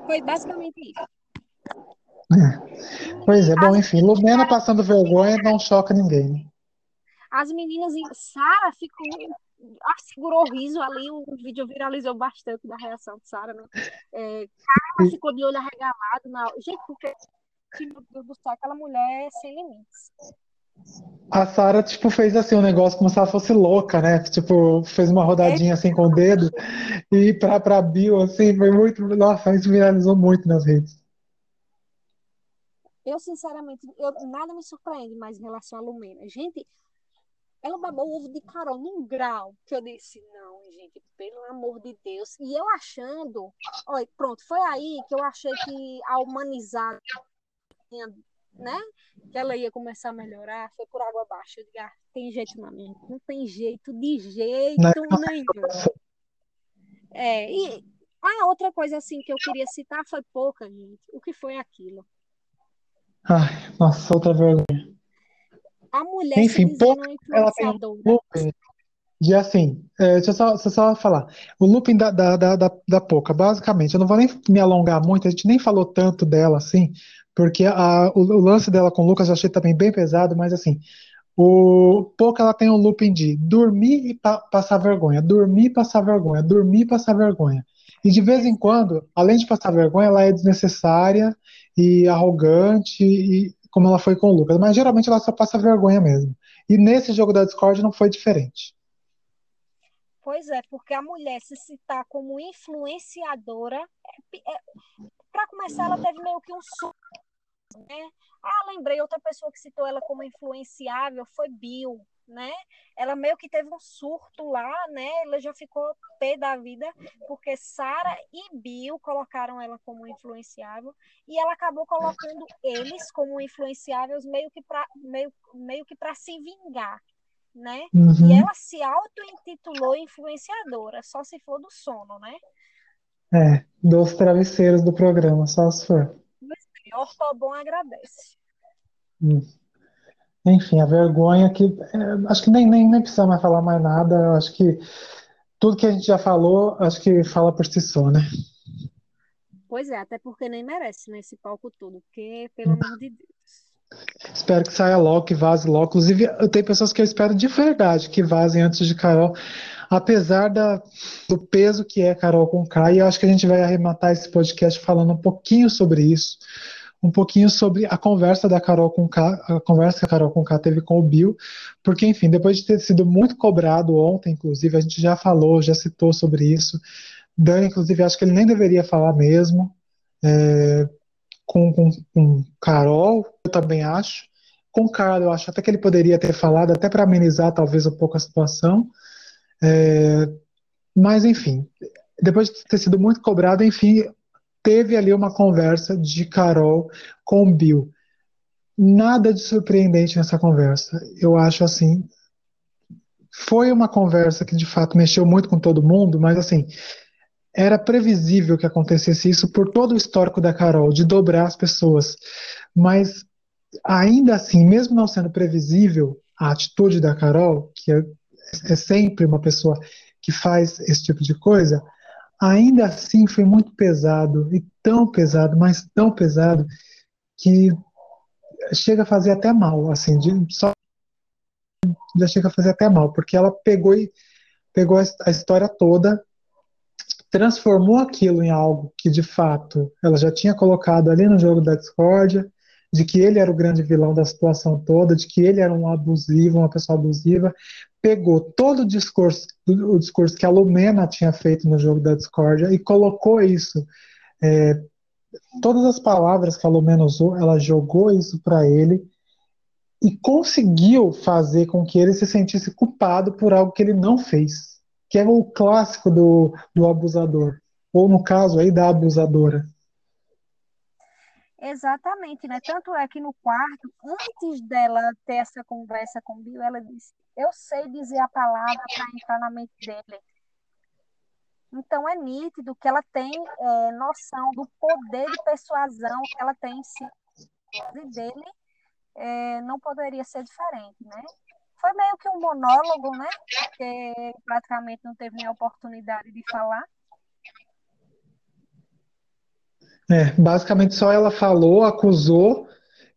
Foi basicamente isso. É. Pois é, bom, enfim, Lumena passando vergonha não choca ninguém. As meninas, Sara ficou, ah, segurou o riso ali, o vídeo viralizou bastante da reação de Sara, né? É, Carla ficou de olho arregalado. Na... Gente, porque, meu Deus do céu, aquela mulher é sem limites. A Sara, tipo, fez assim um negócio como se ela fosse louca, né? Tipo, fez uma rodadinha assim com o dedo e pra, pra Bill, assim, foi muito. Nossa, isso viralizou muito nas redes. Eu, sinceramente, eu, nada me surpreende mais em relação a Lumena. Gente, ela babou o ovo de Carol num grau que eu disse, não, gente, pelo amor de Deus. E eu achando, olha, pronto, foi aí que eu achei que a humanizar né? Que ela ia começar a melhorar, foi por água abaixo. Eu digo, ah, tem jeito não, não tem jeito, de jeito não. nenhum. É, e a outra coisa assim que eu queria citar foi pouca, gente. O que foi aquilo? Ai, nossa, outra vergonha. A mulher Enfim, se pouca, ela tem um looping de assim, é, deixa, eu só, deixa eu só falar. O looping da, da, da, da, da Poca, basicamente, eu não vou nem me alongar muito, a gente nem falou tanto dela assim, porque a, o, o, lance dela com o Lucas eu achei também bem pesado, mas assim, o pouco ela tem um looping de dormir e pa, passar vergonha, dormir e passar vergonha, dormir e passar vergonha. E de vez em quando, além de passar vergonha, ela é desnecessária e arrogante, e, como ela foi com o Lucas, mas geralmente ela só passa vergonha mesmo. E nesse jogo da Discord não foi diferente. Pois é, porque a mulher se citar como influenciadora, é, é, para começar, ela teve meio que um né? Ah, lembrei, outra pessoa que citou ela como influenciável foi Bill, né? Ela meio que teve um surto lá, né? Ela já ficou pé da vida, porque Sara e Bill colocaram ela como influenciável, e ela acabou colocando eles como influenciáveis meio que para meio, meio que para se vingar, né? Uhum. E ela se auto-intitulou influenciadora, só se for do sono, né? É, dos travesseiros do programa, só se for. Ortobon agradece. Hum. Enfim, a vergonha que. É, acho que nem, nem, nem precisa mais falar mais nada. Acho que tudo que a gente já falou, acho que fala por si só, né? Pois é, até porque nem merece nesse né, palco todo, porque, pelo amor de Deus. Espero que saia logo, que vaze logo. Inclusive, tem pessoas que eu espero de verdade que vazem antes de Carol, apesar da, do peso que é Carol com K, e eu acho que a gente vai arrematar esse podcast falando um pouquinho sobre isso um pouquinho sobre a conversa da Carol com K, a conversa que a Carol com K teve com o Bill, porque, enfim, depois de ter sido muito cobrado ontem, inclusive, a gente já falou, já citou sobre isso. Dani, inclusive, acho que ele nem deveria falar mesmo. É, com, com, com Carol, eu também acho. Com Carla, eu acho até que ele poderia ter falado, até para amenizar talvez um pouco a situação. É, mas, enfim, depois de ter sido muito cobrado, enfim, teve ali uma conversa de Carol com Bill. Nada de surpreendente nessa conversa. Eu acho assim. Foi uma conversa que de fato mexeu muito com todo mundo, mas assim, era previsível que acontecesse isso por todo o histórico da Carol, de dobrar as pessoas. Mas ainda assim, mesmo não sendo previsível a atitude da Carol, que é, é sempre uma pessoa que faz esse tipo de coisa, ainda assim foi muito pesado, e tão pesado, mas tão pesado, que chega a fazer até mal, assim, de, só já chega a fazer até mal, porque ela pegou e pegou a história toda, transformou aquilo em algo que de fato ela já tinha colocado ali no jogo da discórdia, de que ele era o grande vilão da situação toda, de que ele era um abusivo, uma pessoa abusiva, pegou todo o discurso, o discurso que a Lumena tinha feito no jogo da discórdia e colocou isso, é, todas as palavras que a Lumena usou, ela jogou isso para ele e conseguiu fazer com que ele se sentisse culpado por algo que ele não fez, que é o clássico do, do abusador, ou no caso aí da abusadora. Exatamente, né? Tanto é que no quarto, antes dela ter essa conversa com o Bill, ela disse: Eu sei dizer a palavra para entrar na mente dele. Então é nítido que ela tem é, noção do poder de persuasão que ela tem em si. E dele é, não poderia ser diferente, né? Foi meio que um monólogo, né? Porque praticamente não teve nem oportunidade de falar. É, basicamente só ela falou, acusou,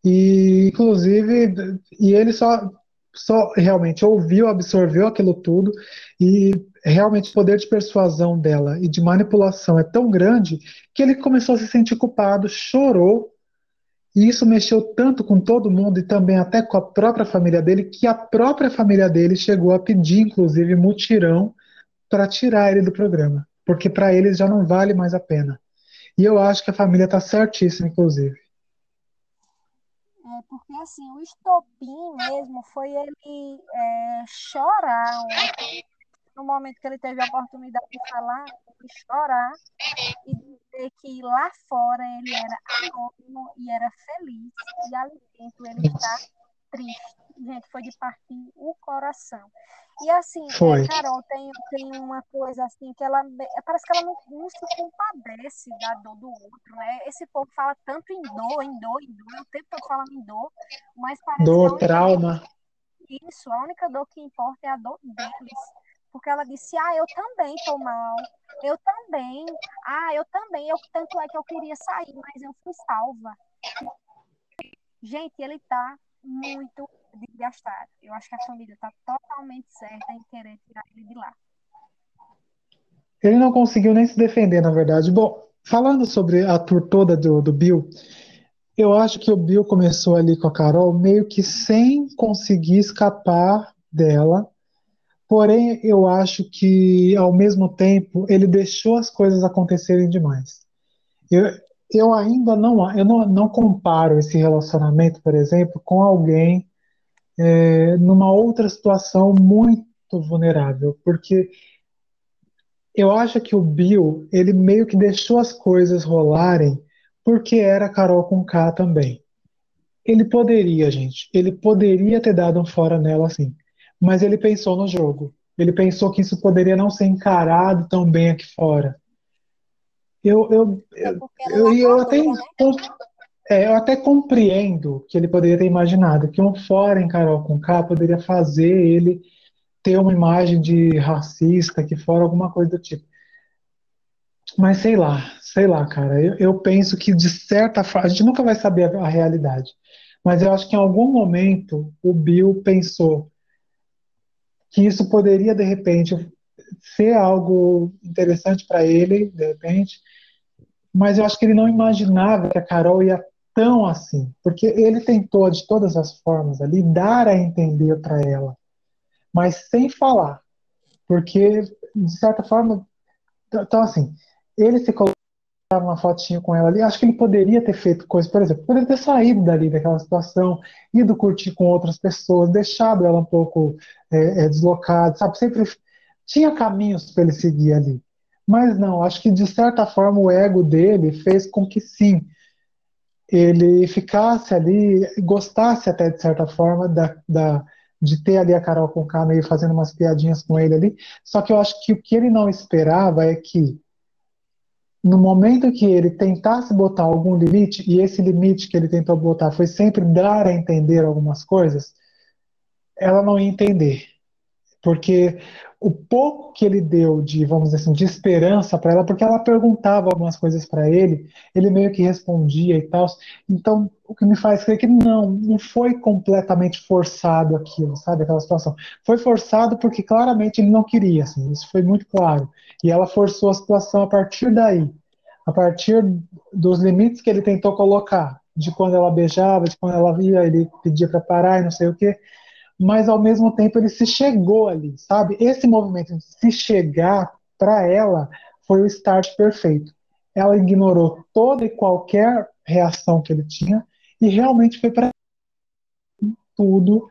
e inclusive, e ele só, só realmente ouviu, absorveu aquilo tudo, e realmente o poder de persuasão dela e de manipulação é tão grande que ele começou a se sentir culpado, chorou, e isso mexeu tanto com todo mundo e também até com a própria família dele, que a própria família dele chegou a pedir, inclusive, mutirão para tirar ele do programa, porque para eles já não vale mais a pena. E eu acho que a família está certíssima, inclusive. Porque assim, o estopim mesmo foi ele é, chorar no momento que ele teve a oportunidade de falar, de chorar e dizer que lá fora ele era anônimo e era feliz, e ali dentro ele está triste. Gente, foi de partir o coração. E assim, é, Carol, tem, tem uma coisa assim que ela parece que ela não, não, se compadece da dor do outro, né? Esse povo fala tanto em dor, em dor, em dor, o tempo todo falando em dor, mas parece dor, que trauma. Isso, a única dor que importa é a dor deles. Porque ela disse: "Ah, eu também tô mal. Eu também. Ah, eu também. Eu tanto é que eu queria sair, mas eu fui salva." Gente, ele tá muito desgastado. Eu acho que a família está totalmente certa em querer tirar ele de lá. Ele não conseguiu nem se defender, na verdade. Bom, falando sobre a tour toda do, do Bill, eu acho que o Bill começou ali com a Carol meio que sem conseguir escapar dela. Porém, eu acho que, ao mesmo tempo, ele deixou as coisas acontecerem demais. Eu, eu ainda não, eu não, não comparo esse relacionamento, por exemplo, com alguém é, numa outra situação muito vulnerável, porque eu acho que o Bill ele meio que deixou as coisas rolarem porque era Carol com K também. Ele poderia, gente, ele poderia ter dado um fora nela assim, mas ele pensou no jogo. Ele pensou que isso poderia não ser encarado tão bem aqui fora. Eu, eu, é eu, eu, até, né? é, eu até compreendo que ele poderia ter imaginado que um fora em Carol com K poderia fazer ele ter uma imagem de racista, que fora alguma coisa do tipo. Mas sei lá, sei lá, cara. Eu, eu penso que de certa forma, a gente nunca vai saber a, a realidade. Mas eu acho que em algum momento o Bill pensou que isso poderia de repente ser algo interessante para ele, de repente, mas eu acho que ele não imaginava que a Carol ia tão assim, porque ele tentou de todas as formas ali dar a entender para ela, mas sem falar, porque de certa forma, então assim, ele se colocava uma fotinho com ela ali, acho que ele poderia ter feito coisas, por exemplo, poderia ter saído dali daquela situação, ido curtir com outras pessoas, deixado ela um pouco é, é, deslocada, sabe, sempre tinha caminhos para ele seguir ali. Mas não, acho que de certa forma o ego dele fez com que sim, ele ficasse ali, gostasse até de certa forma da, da, de ter ali a Carol com K meio fazendo umas piadinhas com ele ali. Só que eu acho que o que ele não esperava é que no momento que ele tentasse botar algum limite, e esse limite que ele tentou botar foi sempre dar a entender algumas coisas, ela não ia entender. Porque o pouco que ele deu de, vamos dizer assim, de esperança para ela, porque ela perguntava algumas coisas para ele, ele meio que respondia e tal. Então, o que me faz crer que não, não foi completamente forçado aquilo, sabe, aquela situação. Foi forçado porque claramente ele não queria, assim, isso foi muito claro. E ela forçou a situação a partir daí, a partir dos limites que ele tentou colocar, de quando ela beijava, de quando ela via, ele pedia para parar e não sei o quê mas ao mesmo tempo ele se chegou ali, sabe? Esse movimento de se chegar para ela foi o start perfeito. Ela ignorou toda e qualquer reação que ele tinha e realmente foi para tudo,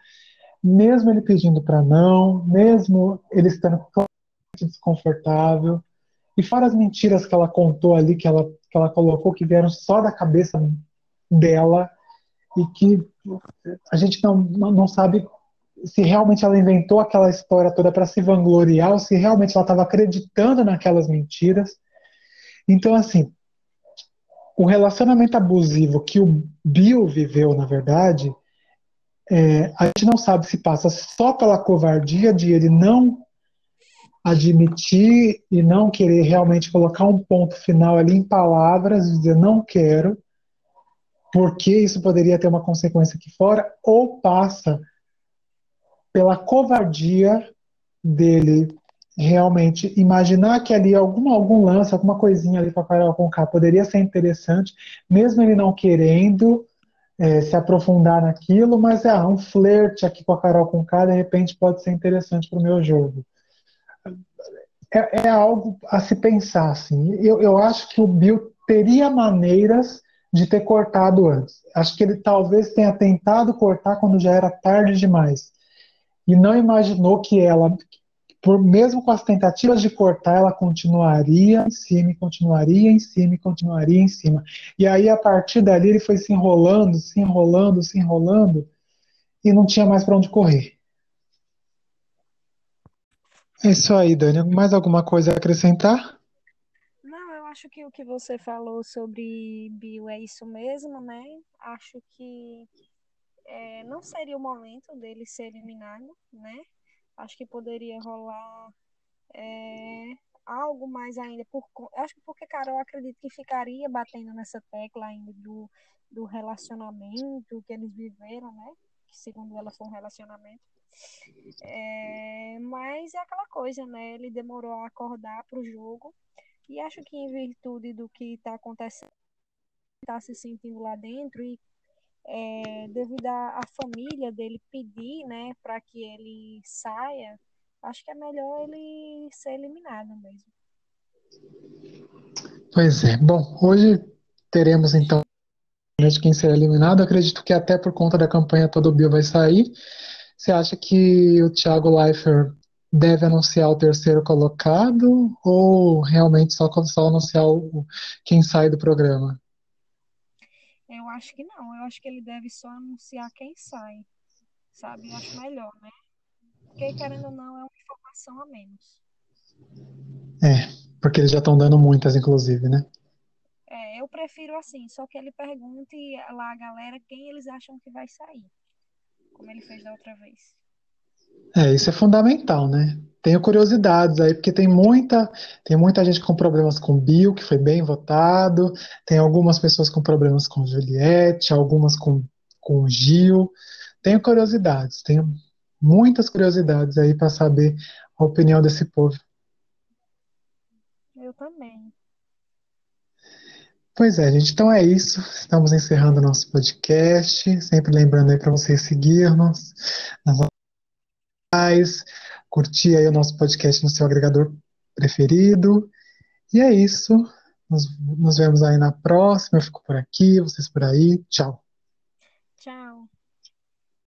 mesmo ele pedindo para não, mesmo ele estando desconfortável. E fora as mentiras que ela contou ali, que ela, que ela colocou, que vieram só da cabeça dela e que a gente não, não sabe se realmente ela inventou aquela história toda para se vangloriar ou se realmente ela estava acreditando naquelas mentiras. Então, assim, o relacionamento abusivo que o Bill viveu, na verdade, é, a gente não sabe se passa só pela covardia de ele não admitir e não querer realmente colocar um ponto final ali em palavras, dizer não quero, porque isso poderia ter uma consequência aqui fora, ou passa pela covardia dele realmente imaginar que ali algum, algum lance, alguma coisinha ali com a Carol Conká poderia ser interessante, mesmo ele não querendo é, se aprofundar naquilo, mas é um flerte aqui com a Carol Conká de repente pode ser interessante para o meu jogo. É, é, algo a se pensar, assim. Eu, eu acho que o Bill teria maneiras de ter cortado antes. Acho que ele talvez tenha tentado cortar quando já era tarde demais. E não imaginou que ela, por mesmo com as tentativas de cortar, ela continuaria em cima, continuaria em cima, continuaria em cima. E aí, a partir dali, ele foi se enrolando, se enrolando, se enrolando, e não tinha mais para onde correr. É isso aí, Dani. Mais alguma coisa a acrescentar? Não, eu acho que o que você falou sobre Bill é isso mesmo, né? Acho que é, não seria o momento dele ser eliminado, né? Acho que poderia rolar é, algo mais ainda. Por, acho que porque Carol acredito que ficaria batendo nessa tecla ainda do, do relacionamento que eles viveram, né? Que segundo ela foi um relacionamento. É, mas é aquela coisa, né? Ele demorou a acordar para o jogo. E acho que em virtude do que está acontecendo, está se sentindo lá dentro e é, devido à família dele pedir, né, para que ele saia, acho que é melhor ele ser eliminado mesmo. Pois é. Bom, hoje teremos então de quem será eliminado. Acredito que até por conta da campanha todo Bill vai sair. Você acha que o Thiago Leifert deve anunciar o terceiro colocado ou realmente só, só anunciar o, quem sai do programa? Eu acho que não. Eu acho que ele deve só anunciar quem sai. Sabe? Eu acho melhor, né? Porque, querendo ou não, é uma informação a menos. É, porque eles já estão dando muitas, inclusive, né? É, eu prefiro assim, só que ele pergunte lá a galera quem eles acham que vai sair. Como ele fez da outra vez. É, isso é fundamental, né? Tenho curiosidades aí, porque tem muita, tem muita gente com problemas com Bill, que foi bem votado, tem algumas pessoas com problemas com Juliette, algumas com, com Gil. Tenho curiosidades, tenho muitas curiosidades aí para saber a opinião desse povo. Eu também. Pois é, gente. Então é isso. Estamos encerrando nosso podcast. Sempre lembrando aí para vocês seguirmos nas redes curtir aí o nosso podcast no seu agregador preferido. E é isso. Nos, nos vemos aí na próxima. Eu fico por aqui, vocês por aí. Tchau. Tchau.